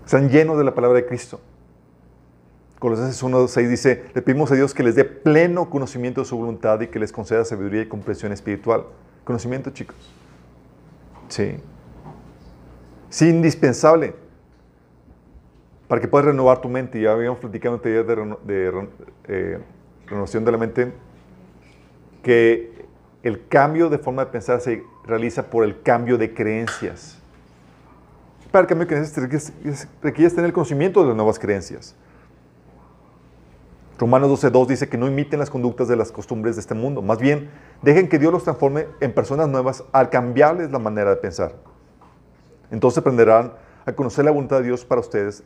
Están llenos de la palabra de Cristo. Colosenses 1.6 dice, le pedimos a Dios que les dé pleno conocimiento de su voluntad y que les conceda sabiduría y comprensión espiritual. Conocimiento, chicos. Sí. Sí, indispensable para que puedas renovar tu mente. Ya habíamos platicado en de, de eh, renovación de la mente que el cambio de forma de pensar se realiza por el cambio de creencias. Para el cambio de creencias requieres tener el conocimiento de las nuevas creencias. Romanos 12.2 dice que no imiten las conductas de las costumbres de este mundo. Más bien, dejen que Dios los transforme en personas nuevas al cambiarles la manera de pensar. Entonces aprenderán a conocer la voluntad de Dios para ustedes,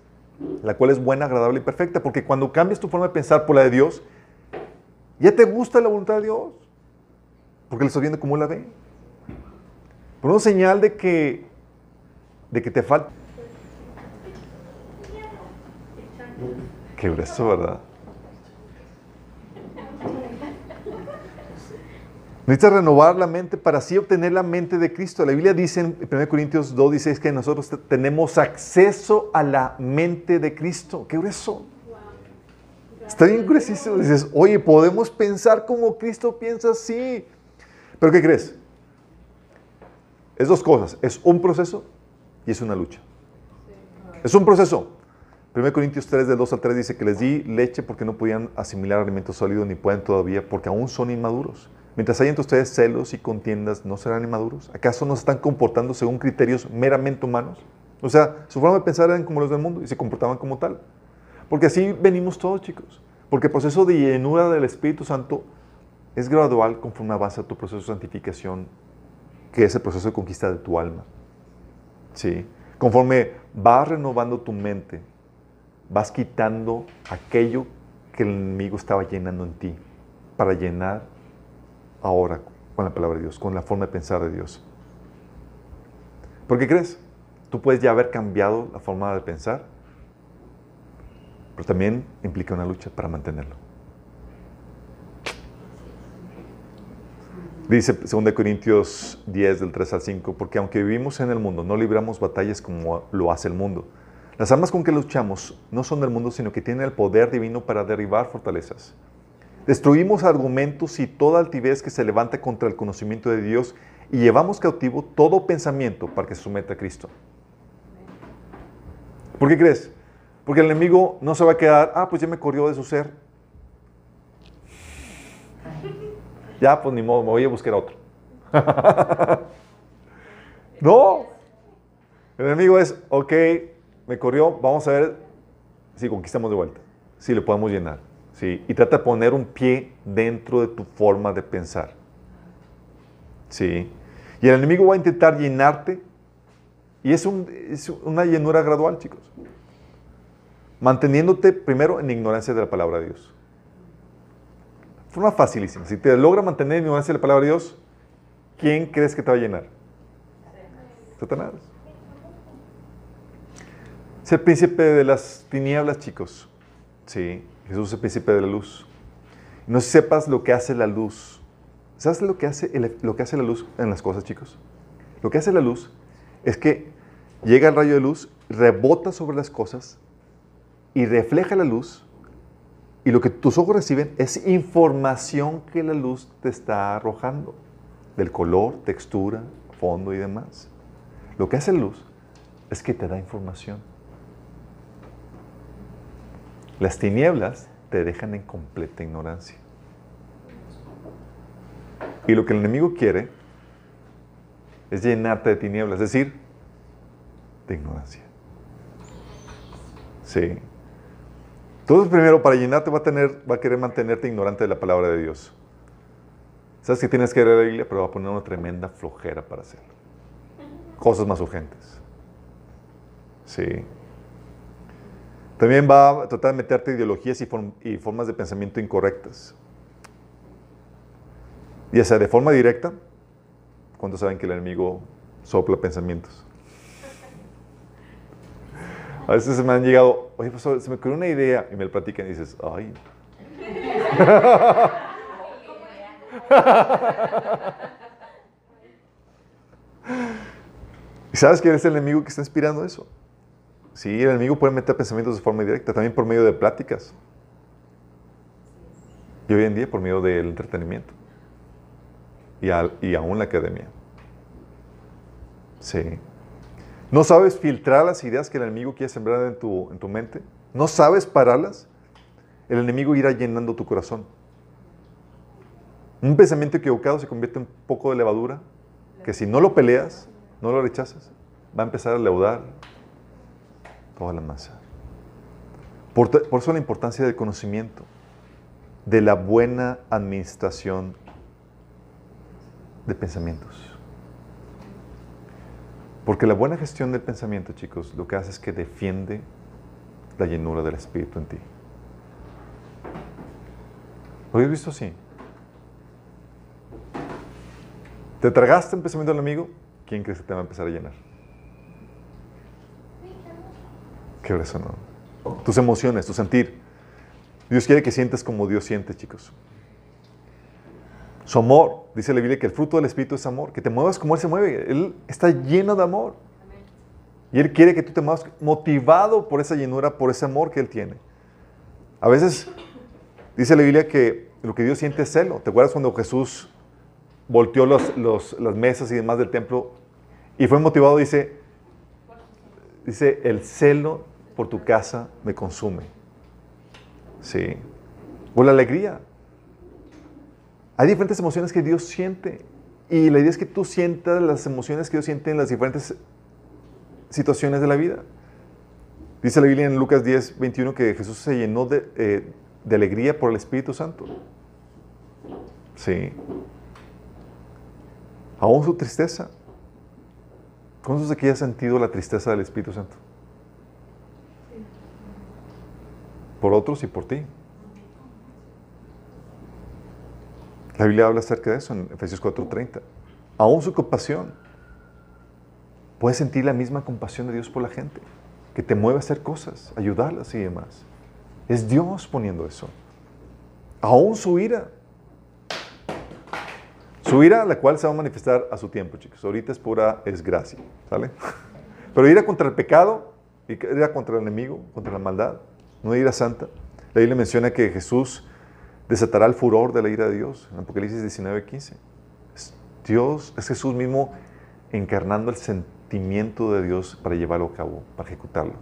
la cual es buena, agradable y perfecta. Porque cuando cambias tu forma de pensar por la de Dios, ya te gusta la voluntad de Dios. Porque le estás viendo cómo la ve. Por una señal de que, de que te falta. Qué grueso, ¿verdad? Necesitas renovar la mente para así obtener la mente de Cristo. La Biblia dice en 1 Corintios 2, dice que nosotros tenemos acceso a la mente de Cristo. Qué grueso. Está bien gruesísimo. Dices, oye, podemos pensar como Cristo piensa así. Pero ¿qué crees? Es dos cosas. Es un proceso y es una lucha. Es un proceso. 1 Corintios 3, del 2 al 3 dice que les di leche porque no podían asimilar alimentos sólidos ni pueden todavía porque aún son inmaduros. Mientras hay entre ustedes celos y contiendas, ¿no serán inmaduros? ¿Acaso no se están comportando según criterios meramente humanos? O sea, su forma de pensar eran como los del mundo y se comportaban como tal. Porque así venimos todos, chicos. Porque el proceso de llenura del Espíritu Santo es gradual conforme avanza tu proceso de santificación, que es el proceso de conquista de tu alma. ¿Sí? Conforme vas renovando tu mente, vas quitando aquello que el enemigo estaba llenando en ti para llenar ahora con la palabra de Dios, con la forma de pensar de Dios. ¿Por qué crees? Tú puedes ya haber cambiado la forma de pensar, pero también implica una lucha para mantenerlo. Dice 2 Corintios 10 del 3 al 5, porque aunque vivimos en el mundo, no libramos batallas como lo hace el mundo. Las armas con que luchamos no son del mundo, sino que tienen el poder divino para derribar fortalezas. Destruimos argumentos y toda altivez que se levanta contra el conocimiento de Dios y llevamos cautivo todo pensamiento para que se someta a Cristo. ¿Por qué crees? Porque el enemigo no se va a quedar, ah, pues ya me corrió de su ser, Ya, pues ni modo, me voy a buscar otro. no. El enemigo es, ok, me corrió, vamos a ver si conquistamos de vuelta, si le podemos llenar. ¿Sí? Y trata de poner un pie dentro de tu forma de pensar. ¿sí? Y el enemigo va a intentar llenarte. Y es, una llenura gradual, chicos. Manteniéndote primero en ignorancia de la palabra de Dios forma facilísima. Si te logra mantener en ignorancia la palabra de Dios, ¿quién crees que te va a llenar? Satanás. Es el príncipe de las tinieblas, chicos. Sí, Jesús es el príncipe de la luz. No sepas lo que hace la luz. ¿Sabes lo que hace, lo que hace la luz en las cosas, chicos? Lo que hace la luz es que llega el rayo de luz, rebota sobre las cosas y refleja la luz. Y lo que tus ojos reciben es información que la luz te está arrojando, del color, textura, fondo y demás. Lo que hace la luz es que te da información. Las tinieblas te dejan en completa ignorancia. Y lo que el enemigo quiere es llenarte de tinieblas, es decir, de ignorancia. Sí. Entonces, primero, para llenarte va a, tener, va a querer mantenerte ignorante de la palabra de Dios. Sabes que tienes que leer la Biblia, pero va a poner una tremenda flojera para hacerlo. Cosas más urgentes. Sí. También va a tratar de meterte ideologías y, formas de pensamiento incorrectas. Ya sea de forma directa, cuando saben que el enemigo sopla pensamientos. A veces me han llegado, oye, se me ocurrió una idea y me lo platican y dices, ay. ¿Y sabes quién es el enemigo que está inspirando eso? Sí, el enemigo puede meter pensamientos de forma directa, también por medio de pláticas. Y hoy en día por medio del entretenimiento. Y, aún la academia. Sí. ¿No sabes filtrar las ideas que el enemigo quiere sembrar en tu, en tu mente? ¿No sabes pararlas? El enemigo irá llenando tu corazón. Un pensamiento equivocado se convierte en un poco de levadura que si no lo peleas, no lo rechazas, va a empezar a leudar toda la masa. Por, eso la importancia del conocimiento, de la buena administración de pensamientos. Porque la buena gestión del pensamiento, chicos, lo que hace es que defiende la llenura del Espíritu en ti. ¿Lo habéis visto así? ¿Te tragaste un pensamiento del amigo? ¿Quién crees que te va a empezar a llenar? Qué no. Tus emociones, tu sentir. Dios quiere que sientas como Dios siente, chicos. Su amor, dice la Biblia que el fruto del Espíritu es amor, que te muevas como Él se mueve. Él está lleno de amor. Y Él quiere que tú te muevas motivado por esa llenura, por ese amor que Él tiene. A veces dice la Biblia que lo que Dios siente es celo. ¿Te acuerdas cuando Jesús volteó las mesas y demás del templo y fue motivado? Dice, dice, el celo por tu casa me consume. Sí. O la alegría. Hay diferentes emociones que Dios siente. Y la idea es que tú sientas las emociones que Dios siente en las diferentes situaciones de la vida. Dice la Biblia en Lucas 10, 21 que Jesús se llenó de, eh, de alegría por el Espíritu Santo. Sí. Aún su tristeza. ¿Cuántos de aquí ha sentido la tristeza del Espíritu Santo? Por otros y por ti. La Biblia habla acerca de eso en Efesios 4:30. Aún su compasión. Puedes sentir la misma compasión de Dios por la gente, que te mueve a hacer cosas, ayudarlas y demás. Es Dios poniendo eso. Aún su ira. Su ira, la cual se va a manifestar a su tiempo, chicos. Ahorita es pura, es gracia, ¿sale? Pero ira contra el pecado, ira contra el enemigo, contra la maldad, no ira santa. La Biblia menciona que Jesús desatará el furor de la ira de Dios. En Apocalipsis 19, 15. Es Dios, es Jesús mismo encarnando el sentimiento de Dios para llevarlo a cabo, para ejecutarlo.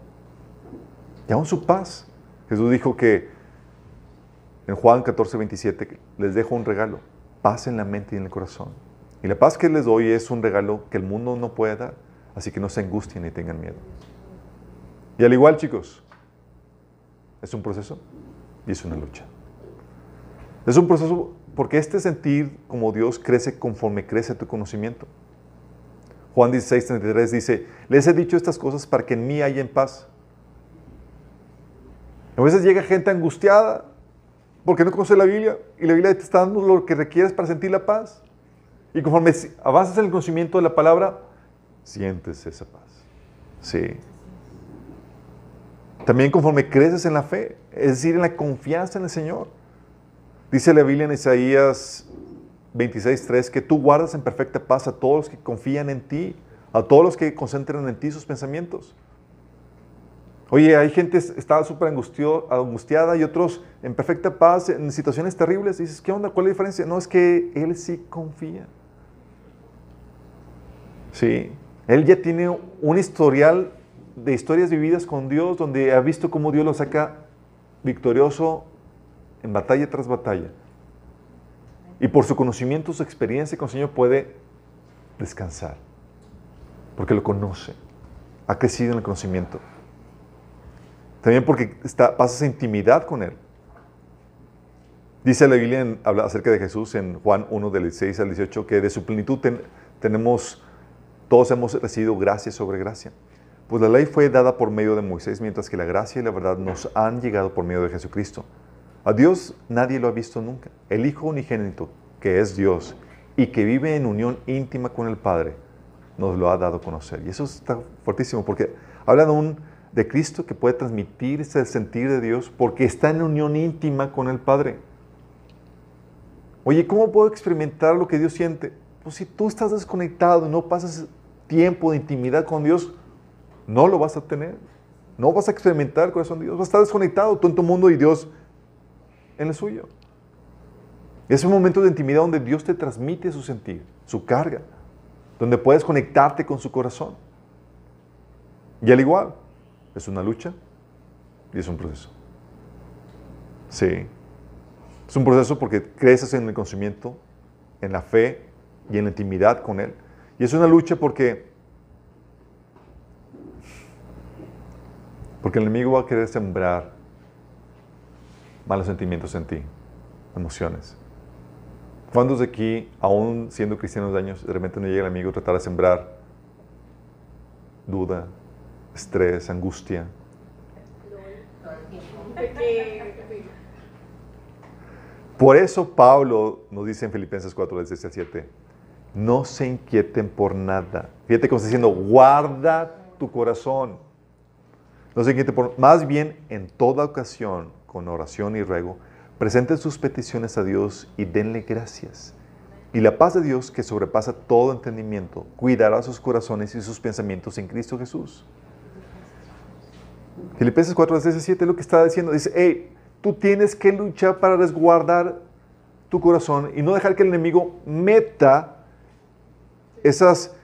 Y aún su paz. Jesús dijo que en Juan 14, 27, les dejo un regalo, paz en la mente y en el corazón. Y la paz que les doy es un regalo que el mundo no puede dar, así que no se angustien ni tengan miedo. Y al igual, chicos, es un proceso y es una lucha. Es un proceso porque este sentir como Dios crece conforme crece tu conocimiento. Juan 16, 33 dice, les he dicho estas cosas para que en mí haya en paz. A veces llega gente angustiada porque no conoce la Biblia y la Biblia te está dando lo que requieres para sentir la paz. Y conforme avanzas en el conocimiento de la palabra, sientes esa paz. Sí. También conforme creces en la fe, es decir, en la confianza en el Señor. Dice la Biblia en Isaías 26.3 que tú guardas en perfecta paz a todos los que confían en ti, a todos los que concentran en ti sus pensamientos. Oye, hay gente que está súper angustiada y otros en perfecta paz, en situaciones terribles. dices, ¿qué onda? ¿Cuál es la diferencia? No, es que él sí confía. Sí, él ya tiene un historial de historias vividas con Dios donde ha visto cómo Dios lo saca victorioso en batalla tras batalla. Y por su conocimiento, su experiencia con el Señor puede descansar. Porque lo conoce. Ha crecido en el conocimiento. También porque está, pasa esa intimidad con Él. Dice la Biblia acerca de Jesús en Juan 1, del 16 al 18, que de su plenitud tenemos, todos hemos recibido gracia sobre gracia. Pues la ley fue dada por medio de Moisés, mientras que la gracia y la verdad nos han llegado por medio de Jesucristo. A Dios nadie lo ha visto nunca. El Hijo unigénito, que es Dios y que vive en unión íntima con el Padre, nos lo ha dado a conocer. Y eso está fuertísimo porque habla de de Cristo que puede transmitir ese sentir de Dios porque está en unión íntima con el Padre. Oye, ¿cómo puedo experimentar lo que Dios siente? Pues si tú estás desconectado y no pasas tiempo de intimidad con Dios, no lo vas a tener. No vas a experimentar el corazón de Dios. Vas a estar desconectado tú en tu mundo y Dios en el suyo. Es un momento de intimidad donde Dios te transmite su sentir, su carga, donde puedes conectarte con su corazón. Y al igual, es una lucha y es un proceso. Sí. Es un proceso porque creces en el conocimiento, en la fe y en la intimidad con Él. Y es una lucha porque, porque el enemigo va a querer sembrar malos sentimientos en ti, emociones. ¿Cuántos de aquí, aún siendo cristianos de años, de repente no llega el enemigo a tratar de sembrar duda, estrés, angustia. Por eso Pablo nos dice en Filipenses 4, 16 al 7, no se inquieten por nada. Fíjate cómo está diciendo, guarda tu corazón. No se por más bien en toda ocasión, con oración y ruego, presenten sus peticiones a Dios y denle gracias. Y la paz de Dios, que sobrepasa todo entendimiento, cuidará sus corazones y sus pensamientos en Cristo Jesús. Filipenses 4, 17 es lo que está diciendo. Dice, hey, tú tienes que luchar para resguardar tu corazón y no dejar que el enemigo meta esas,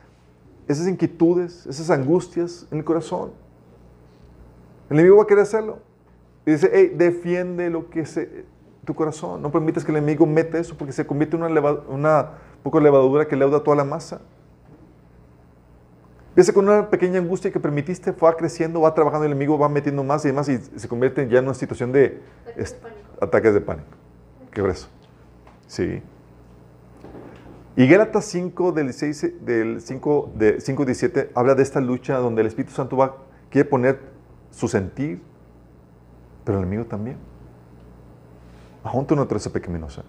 esas inquietudes, esas angustias en el corazón. El enemigo va a querer hacerlo. Y dice, hey, defiende lo que es tu corazón. No permitas que el enemigo meta eso porque se convierte en una, una poco levadura que leuda toda la masa. Empieza con una pequeña angustia que permitiste, va creciendo, va trabajando, el enemigo va metiendo más y demás y se convierte ya en una situación de ataques de pánico. Qué grueso. Sí. Y Gálatas 5 del, 6, del 5, de 5 17 habla de esta lucha donde el Espíritu Santo va, quiere poner su sentir, pero el enemigo también. Aún tú no traes pecaminosa.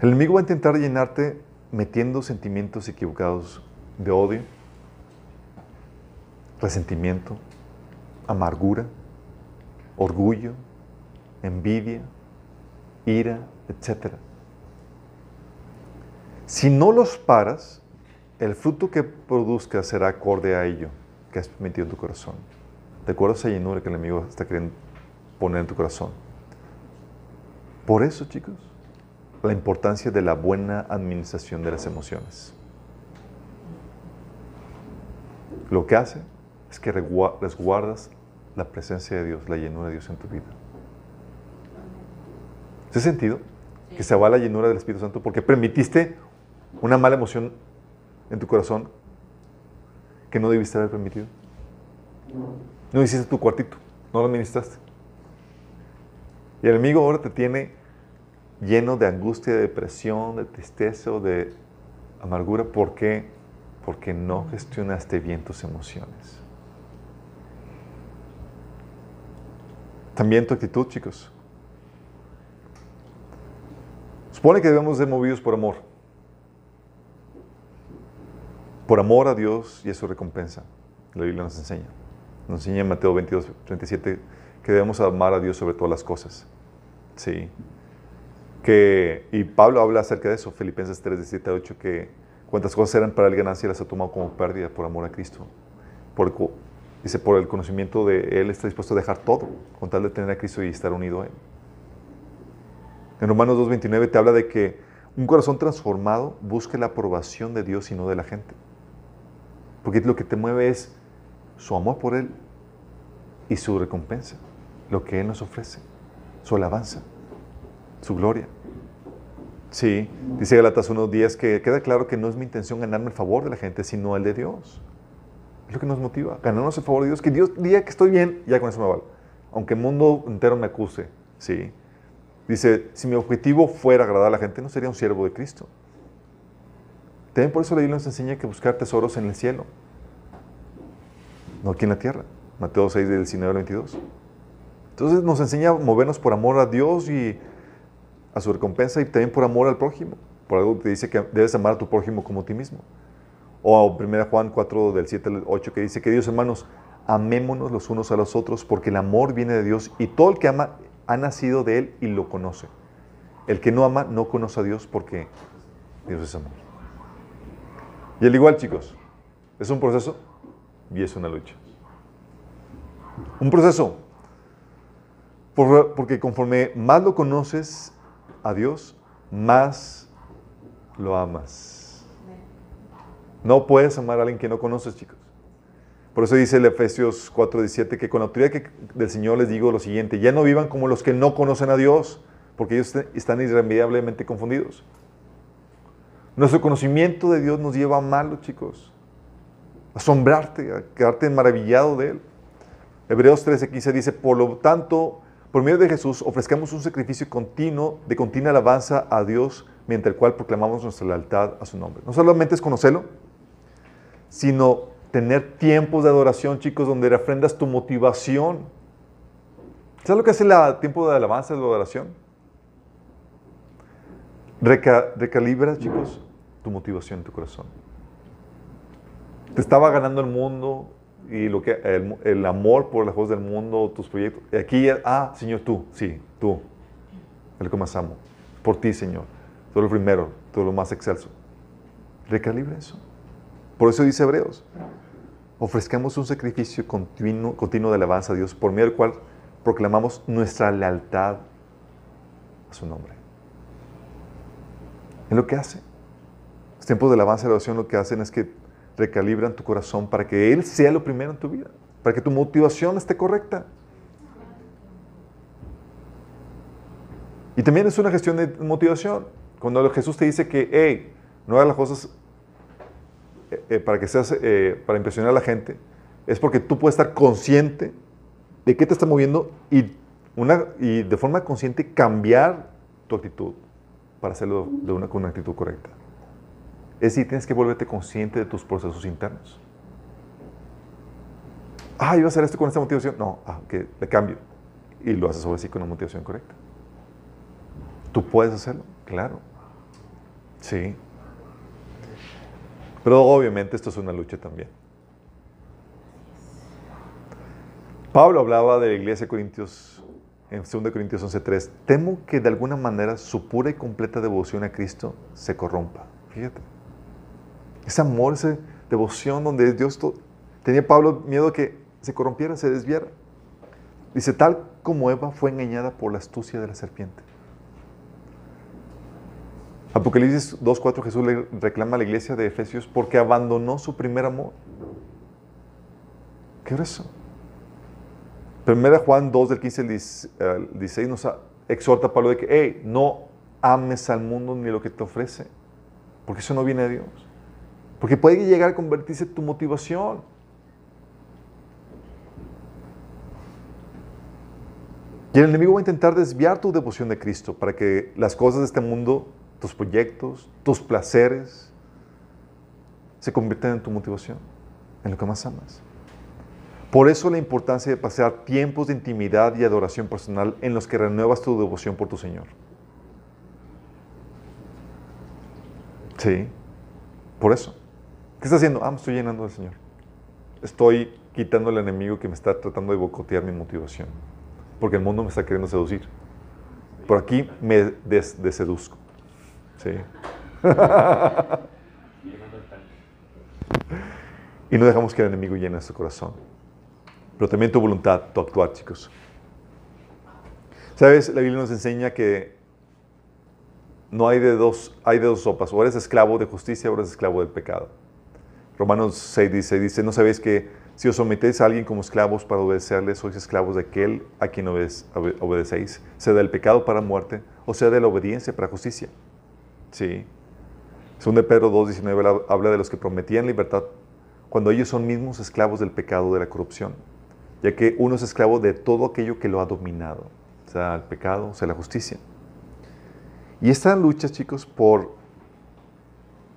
El enemigo va a intentar llenarte metiendo sentimientos equivocados de odio, resentimiento, amargura, orgullo, envidia, ira, etc. Si no los paras, el fruto que produzca será acorde a ello que has metido en tu corazón. De acuerdo a esa llenura que el enemigo está queriendo poner en tu corazón. Por eso, chicos, la importancia de la buena administración de las emociones. Lo que hace es que resguardas la presencia de Dios, la llenura de Dios en tu vida. ¿Hace sentido? Que se va la llenura del Espíritu Santo porque permitiste una mala emoción en tu corazón que no debiste haber permitido. No hiciste tu cuartito, no lo administraste. Y el enemigo ahora te tiene lleno de angustia, de depresión, de tristeza o de amargura. ¿Por qué? Porque no gestionaste bien tus emociones. También tu actitud, chicos. Supone que debemos ser movidos por amor. Por amor a Dios y a su recompensa. La Biblia nos enseña. Nos enseña en Mateo 22, 37 que debemos amar a Dios sobre todas las cosas. Sí que, y Pablo habla acerca de eso, Filipenses 3, 17 8, que Cuántas cosas eran para él ganancia las ha tomado como pérdida por amor a Cristo. Por dice, por el conocimiento de Él está dispuesto a dejar todo con tal de tener a Cristo y estar unido a Él. En Romanos 2.29 te habla de que un corazón transformado busca la aprobación de Dios y no de la gente. Porque lo que te mueve es su amor por Él y su recompensa, lo que Él nos ofrece, su alabanza, su gloria. Sí, dice Galatas 1.10 que queda claro que no es mi intención ganarme el favor de la gente, sino el de Dios. Es lo que nos motiva, ganarnos el favor de Dios, que Dios diga que estoy bien, ya con eso me vale. Aunque el mundo entero me acuse, sí. Dice, si mi objetivo fuera agradar a la gente, no sería un siervo de Cristo. También por eso la Biblia nos enseña que buscar tesoros en el cielo, no aquí en la tierra. Mateo 6, del 19 al 22. Entonces nos enseña a movernos por amor a Dios y a su recompensa y también por amor al prójimo. Por algo que dice que debes amar a tu prójimo como a ti mismo. O 1 Juan 4 del 7 al 8 que dice que Dios hermanos, amémonos los unos a los otros porque el amor viene de Dios y todo el que ama ha nacido de Él y lo conoce. El que no ama no conoce a Dios porque Dios es amor. Y al igual chicos, es un proceso y es una lucha. Un proceso. Porque conforme más lo conoces a Dios, más lo amas. No puedes amar a alguien que no conoces, chicos. Por eso dice el Efesios 4:17 que con la autoridad que del Señor les digo lo siguiente, ya no vivan como los que no conocen a Dios, porque ellos están irremediablemente confundidos. Nuestro conocimiento de Dios nos lleva a malo, chicos. Asombrarte, a quedarte maravillado de Él. Hebreos 13:15 dice, por lo tanto, por medio de Jesús ofrezcamos un sacrificio continuo, de continua alabanza a Dios, mediante el cual proclamamos nuestra lealtad a su nombre. No solamente es conocerlo, sino tener tiempos de adoración, chicos, donde refrendas tu motivación. ¿Sabes lo que hace el tiempo de alabanza, de adoración? Recalibra, chicos, tu motivación en tu corazón. Te estaba ganando el mundo, y lo que, el, amor por las cosas del mundo, tus proyectos. Aquí, ah, Señor, tú, sí, tú, el que más amo. Por ti, Señor. Tú lo primero, tú lo más excelso. Recalibre eso. Por eso dice Hebreos, ofrezcamos un sacrificio continuo, continuo de alabanza a Dios, por medio del cual proclamamos nuestra lealtad a su nombre. Es lo que hace. Los tiempos de alabanza y oración lo que hacen es que recalibran tu corazón para que Él sea lo primero en tu vida, para que tu motivación esté correcta. Y también es una gestión de motivación. Cuando Jesús te dice que, hey, no hagas las cosas eh, eh, para que seas, eh, para impresionar a la gente, es porque tú puedes estar consciente de qué te está moviendo y, de forma consciente cambiar tu actitud para hacerlo de una, con una actitud correcta. Es decir, tienes que volverte consciente de tus procesos internos. Ah, iba a hacer esto con esta motivación. No, ah, que le cambio. Y lo haces sobre sí con una motivación correcta. ¿Tú puedes hacerlo? Claro. Sí. Pero obviamente esto es una lucha también. Pablo hablaba de la iglesia de Corintios, en 2 Corintios 11.3. Temo que de alguna manera su pura y completa devoción a Cristo se corrompa. Fíjate. Ese amor, esa devoción donde Dios tenía Pablo miedo que se corrompiera, se desviara. Dice, tal como Eva fue engañada por la astucia de la serpiente. Apocalipsis 2.4 Jesús le reclama a la iglesia de Efesios porque abandonó su primer amor. ¿Qué es eso? Primera Juan 2 del 15 al 16 nos exhorta a Pablo de que, hey, no ames al mundo ni lo que te ofrece, porque eso no viene de Dios. Porque puede llegar a convertirse en tu motivación. Y el enemigo va a intentar desviar tu devoción de Cristo para que las cosas de este mundo, tus proyectos, tus placeres, se conviertan en tu motivación, en lo que más amas. Por eso la importancia de pasar tiempos de intimidad y adoración personal en los que renuevas tu devoción por tu Señor. Sí, por eso. ¿Qué está haciendo? Ah, me estoy llenando del Señor. Estoy quitando al enemigo que me está tratando de bocotear mi motivación. Porque el mundo me está queriendo seducir. Por aquí me des deseduzco. ¿Sí? Y no dejamos que el enemigo llene nuestro corazón. Pero también tu voluntad, tu actuar, chicos. ¿Sabes? La Biblia nos enseña que no hay de dos, hay de dos sopas. O eres esclavo de justicia o eres esclavo del pecado. Romanos 6 dice, dice, ¿no sabéis que si os sometéis a alguien como esclavos para obedecerle, sois esclavos de aquel a quien obedecéis, sea del pecado para muerte o sea de la obediencia para justicia? Sí. Según Pedro 2.19 habla de los que prometían libertad cuando ellos son mismos esclavos del pecado de la corrupción, ya que uno es esclavo de todo aquello que lo ha dominado, sea el pecado, sea la justicia. Y esta lucha, chicos, por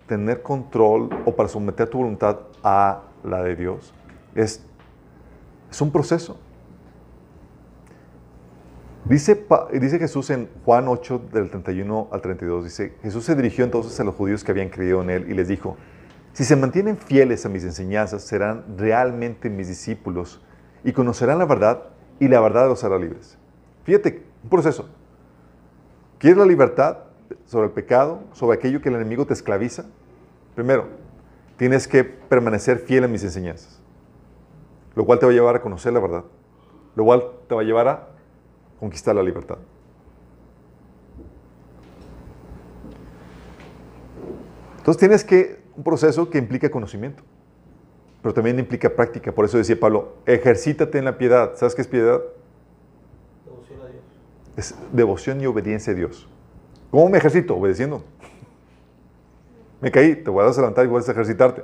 tener control o para someter tu voluntad a la de Dios, es, es un proceso. Dice, dice Jesús en Juan 8, del 31 al 32, dice, Jesús se dirigió entonces a los judíos que habían creído en Él y les dijo, si se mantienen fieles a mis enseñanzas, serán realmente mis discípulos y conocerán la verdad y la verdad los hará libres. Fíjate, un proceso. ¿Quieres la libertad sobre el pecado, sobre aquello que el enemigo te esclaviza? Primero, tienes que permanecer fiel a mis enseñanzas, lo cual te va a llevar a conocer la verdad, lo cual te va a llevar a conquistar la libertad. Entonces tienes que un proceso que implica conocimiento, pero también implica práctica. Por eso decía Pablo, ejercítate en la piedad. ¿Sabes qué es piedad? Devoción a Dios. Es devoción y obediencia a Dios. ¿Cómo me ejercito? Obedeciendo. Me caí, te vas a levantar y vas a ejercitarte.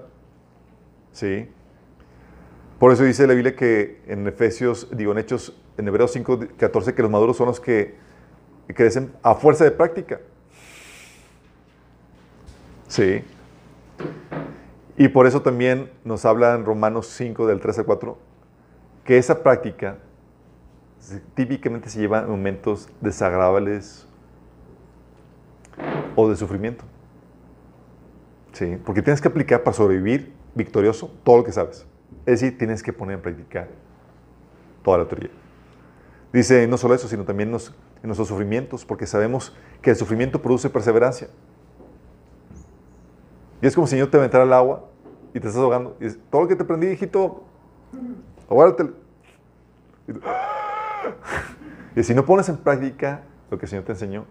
Sí. Por eso dice la Biblia que en Efesios, digo en Hechos, en Hebreos 5, 14, que los maduros son los que crecen a fuerza de práctica. Sí. Y por eso también nos habla en Romanos 5, del 3 al 4, que esa práctica típicamente se lleva en momentos desagradables o de sufrimiento. ¿Sí? Porque tienes que aplicar para sobrevivir victorioso todo lo que sabes. Es decir, tienes que poner en práctica toda la teoría. Dice, no solo eso, sino también en nuestros sufrimientos, porque sabemos que el sufrimiento produce perseverancia. Y es como si yo te aventara al agua y te estás ahogando. Y todo lo que te aprendí, hijito, aguárdate. Y si no pones en práctica lo que el Señor te enseñó,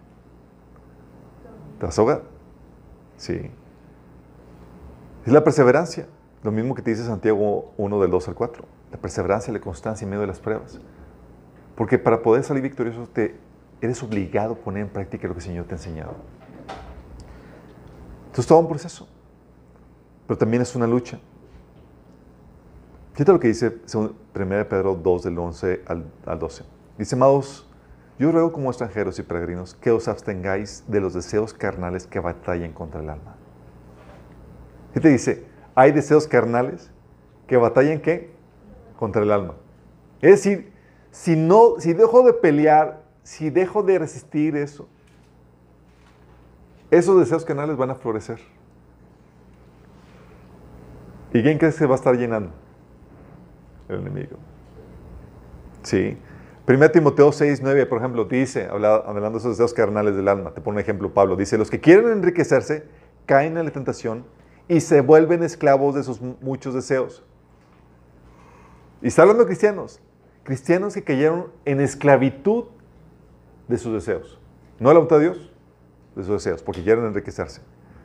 te vas a ahogar. Sí. Es la perseverancia. Lo mismo que te dice Santiago 1 del 2 al 4. La perseverancia, la constancia en medio de las pruebas. Porque para poder salir victorioso, te, eres obligado a poner en práctica lo que el Señor te ha enseñado. Entonces, todo un proceso pero también es una lucha. Fíjate lo que dice 1 Pedro 2 del 11 al, 12. Dice, amados, yo ruego como extranjeros y peregrinos que os abstengáis de los deseos carnales que batallan contra el alma. ¿Qué te dice? Hay deseos carnales que batallan qué? Contra el alma. Es decir, si no, si dejo de pelear, si dejo de resistir eso, esos deseos carnales van a florecer. ¿Y quién crees que va a estar llenando? El enemigo. Sí. 1 Timoteo 6, 9, por ejemplo, dice, hablando de esos deseos carnales del alma, te pone un ejemplo Pablo, dice, los que quieren enriquecerse caen en la tentación y se vuelven esclavos de sus muchos deseos. Y está hablando de cristianos, cristianos que cayeron en esclavitud de sus deseos. No de la voluntad de Dios, de sus deseos, porque quieren enriquecerse.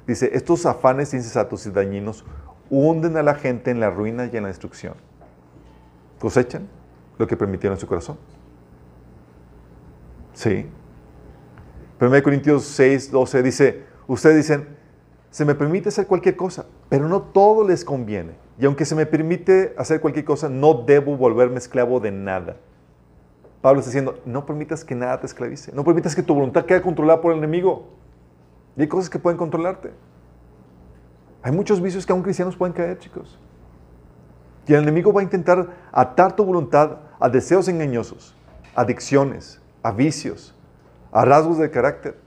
Dice, estos afanes insensatos y dañinos hunden a la gente en la ruina y en la destrucción. Cosechan lo que permitieron en su corazón. Sí. 1 Corintios 6, 12 dice, ustedes dicen, se me permite hacer cualquier cosa, pero no todo les conviene. Y aunque se me permite hacer cualquier cosa, no debo volverme esclavo de nada. Pablo está diciendo, no permitas que nada te esclavice. No permitas que tu voluntad quede controlada por el enemigo. Y hay cosas que pueden controlarte. Hay muchos vicios que aún cristianos pueden caer, chicos. Y el enemigo va a intentar atar tu voluntad a deseos engañosos, adicciones, a vicios, a rasgos de carácter.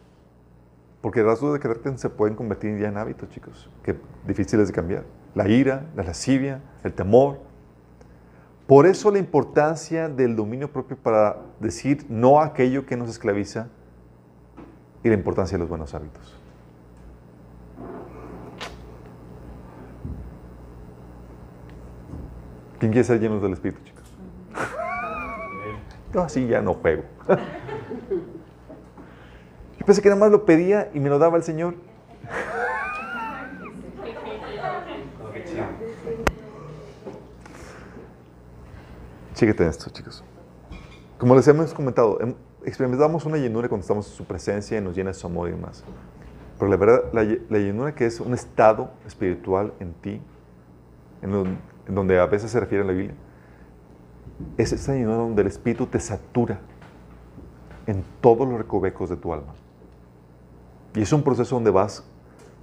Porque rasgos de carácter se pueden convertir ya en hábitos, chicos, que difíciles de cambiar. La ira, la lascivia, el temor. Por eso la importancia del dominio propio para decir no a aquello que nos esclaviza y la importancia de los buenos hábitos. ¿Quién quiere ser llenos del Espíritu, chicos? Yo así ya no juego. Yo pensé que nada más lo pedía y me lo daba el Señor. Chíquete esto, chicos. Como les hemos comentado, em- experimentamos una llenura cuando estamos en su presencia y nos llena de su amor y demás. Pero la verdad, la, la llenura que es un estado espiritual en ti, en, don- en donde a veces se refiere a la Biblia, es esa llenura donde el Espíritu te satura en todos los recovecos de tu alma. Y es un proceso donde vas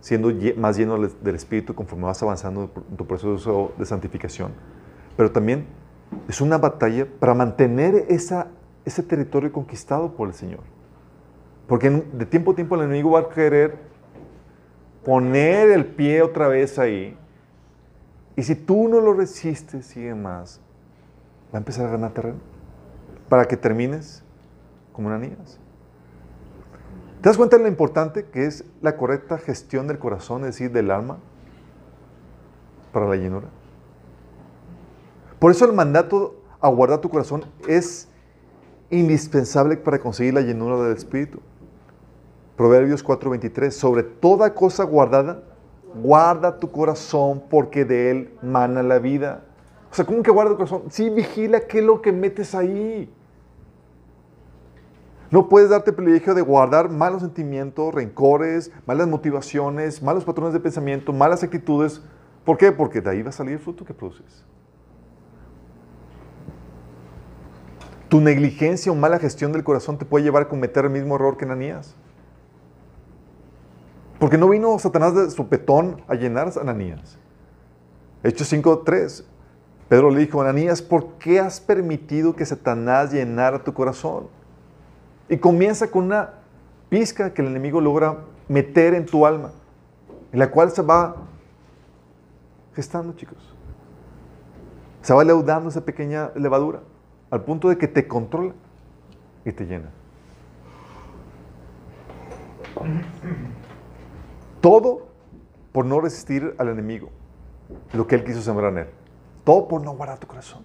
siendo más lleno del, Espíritu conforme vas avanzando en tu proceso de santificación. Pero también es una batalla para mantener ese territorio conquistado por el Señor. Porque en- de tiempo a tiempo el enemigo va a querer poner el pie otra vez ahí. Y si tú no lo resistes y demás, va a empezar a ganar terreno. Para que termines como una niña. ¿Te das cuenta de lo importante que es la correcta gestión del corazón, es decir, del alma, para la llenura? Por eso el mandato a guardar tu corazón es indispensable para conseguir la llenura del Espíritu. Proverbios 4:23, sobre toda cosa guardada, guarda tu corazón porque de él mana la vida. O sea, ¿cómo que guarda tu corazón? Sí, vigila qué es lo que metes ahí. No puedes darte el privilegio de guardar malos sentimientos, rencores, malas motivaciones, malos patrones de pensamiento, malas actitudes. ¿Por qué? Porque de ahí va a salir el fruto que produces. Tu negligencia o mala gestión del corazón te puede llevar a cometer el mismo error que Ananías. Porque no vino Satanás de sopetón a llenar a Ananías. Hechos 5.3. Pedro le dijo, Ananías, ¿por qué has permitido que Satanás llenara tu corazón? Y comienza con una pizca que el enemigo logra meter en tu alma, en la cual se va gestando, chicos. Se va leudando esa pequeña levadura, al punto de que te controla y te llena. Todo por no resistir al enemigo, lo que él quiso sembrar en él. Todo por no guardar tu corazón.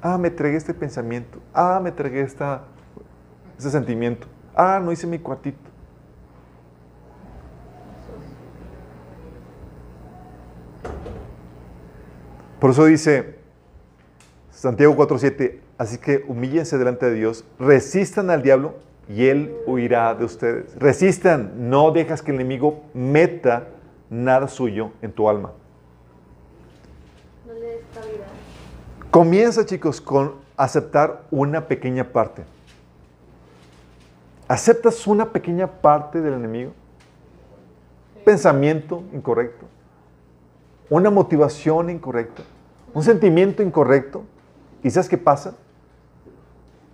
Ah, me entregué este pensamiento. Ah, me entregué esta, ese sentimiento. Ah, no hice mi cuartito. Por eso dice Santiago 4:7, así que humíllense delante de Dios, resistan al diablo y él huirá de ustedes. Resistan, no dejas que el enemigo meta nada suyo en tu alma. No le des cabida. Comienza, chicos, con aceptar una pequeña parte. ¿Aceptas una pequeña parte del enemigo? Pensamiento incorrecto. Una motivación incorrecta. Un sentimiento incorrecto. ¿Y sabes qué pasa?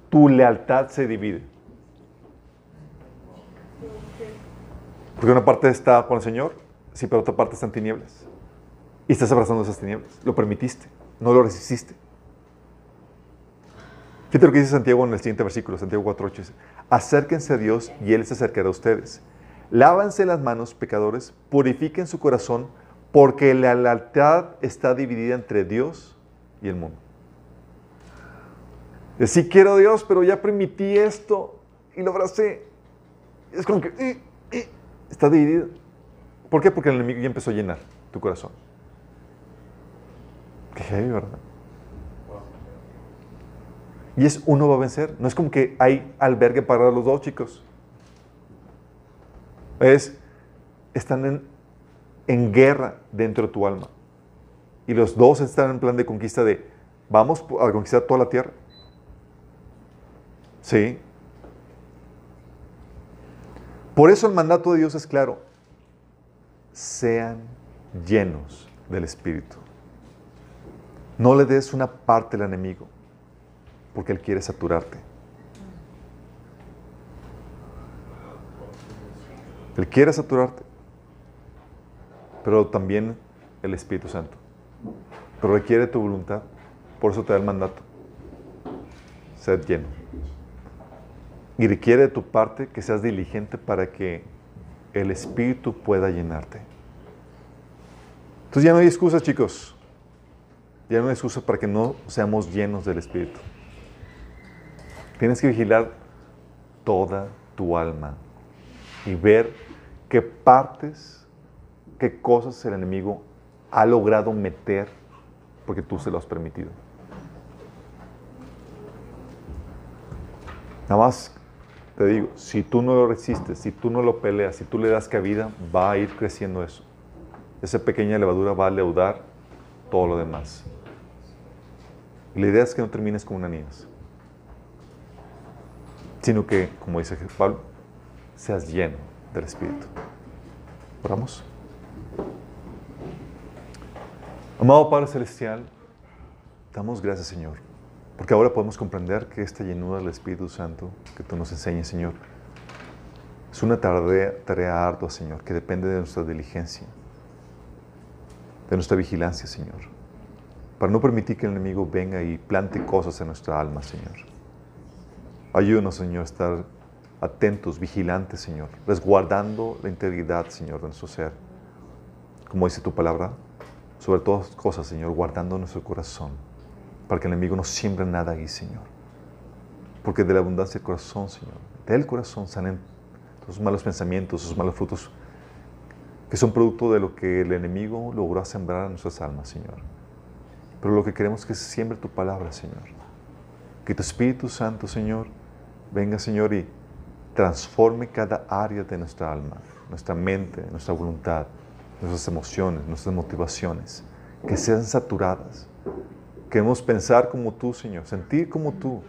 Tu lealtad se divide. Porque una parte está con el Señor, sí, pero otra parte está en tinieblas. Y estás abrazando esas tinieblas. Lo permitiste, no lo resististe. Fíjate lo que dice Santiago en el siguiente versículo, Santiago 4.8. Dice, acérquense a Dios y Él se acercará a ustedes. Lávanse las manos, pecadores, purifiquen su corazón, porque la lealtad está dividida entre Dios y el mundo. Sí quiero a Dios, pero ya permití esto y lo abracé. Es como que eh, eh, está dividido. ¿Por qué? Porque el enemigo ya empezó a llenar tu corazón. Qué heavy, ¿verdad? Y es uno va a vencer. No es como que hay albergue para los dos, chicos. Es, están en, en guerra dentro de tu alma. Y los dos están en plan de conquista de, vamos a conquistar toda la tierra. Sí. Por eso el mandato de Dios es claro. Sean llenos del Espíritu. No le des una parte al enemigo, porque Él quiere saturarte. Él quiere saturarte, pero también el Espíritu Santo. Pero requiere tu voluntad, por eso te da el mandato. Sed lleno. Y requiere de tu parte que seas diligente para que el Espíritu pueda llenarte. Entonces ya no hay excusas, chicos. Ya no hay excusa para que no seamos llenos del Espíritu. Tienes que vigilar toda tu alma y ver qué partes, qué cosas el enemigo ha logrado meter porque tú se lo has permitido. Nada más te digo, si tú no lo resistes, si tú no lo peleas, si tú le das cabida, va a ir creciendo eso. Esa pequeña levadura va a leudar todo lo demás. La idea es que no termines como una niña, sino que, como dice Pablo, seas lleno del Espíritu. Oramos. Amado Padre Celestial, damos gracias, Señor, porque ahora podemos comprender que esta llenura del Espíritu Santo que tú nos enseñas, Señor, es una tarea, ardua, Señor, que depende de nuestra diligencia, de nuestra vigilancia, Señor, para no permitir que el enemigo venga y plante cosas en nuestra alma, Señor. Ayúdanos, Señor, a estar atentos, vigilantes, Señor, resguardando la integridad, Señor, de nuestro ser. Como dice tu palabra, sobre todas cosas, Señor, guardando nuestro corazón, para que el enemigo no siembre nada ahí, Señor. Porque de la abundancia del corazón, Señor, del corazón salen esos malos pensamientos, esos malos frutos, que son producto de lo que el enemigo logró sembrar en nuestras almas, Señor. Pero lo que queremos es que siembre tu palabra, Señor. Que tu Espíritu Santo, Señor, venga, Señor, y transforme cada área de nuestra alma, nuestra mente, nuestra voluntad, nuestras emociones, nuestras motivaciones, que sean saturadas. Queremos pensar como tú, Señor, sentir como tú,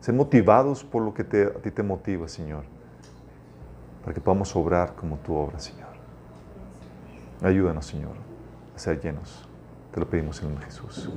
ser motivados por lo que a ti te motiva, Señor, para que podamos obrar como tú obras, Señor. Ayúdanos, Señor, a ser llenos. Te lo pedimos en el nombre de Jesús.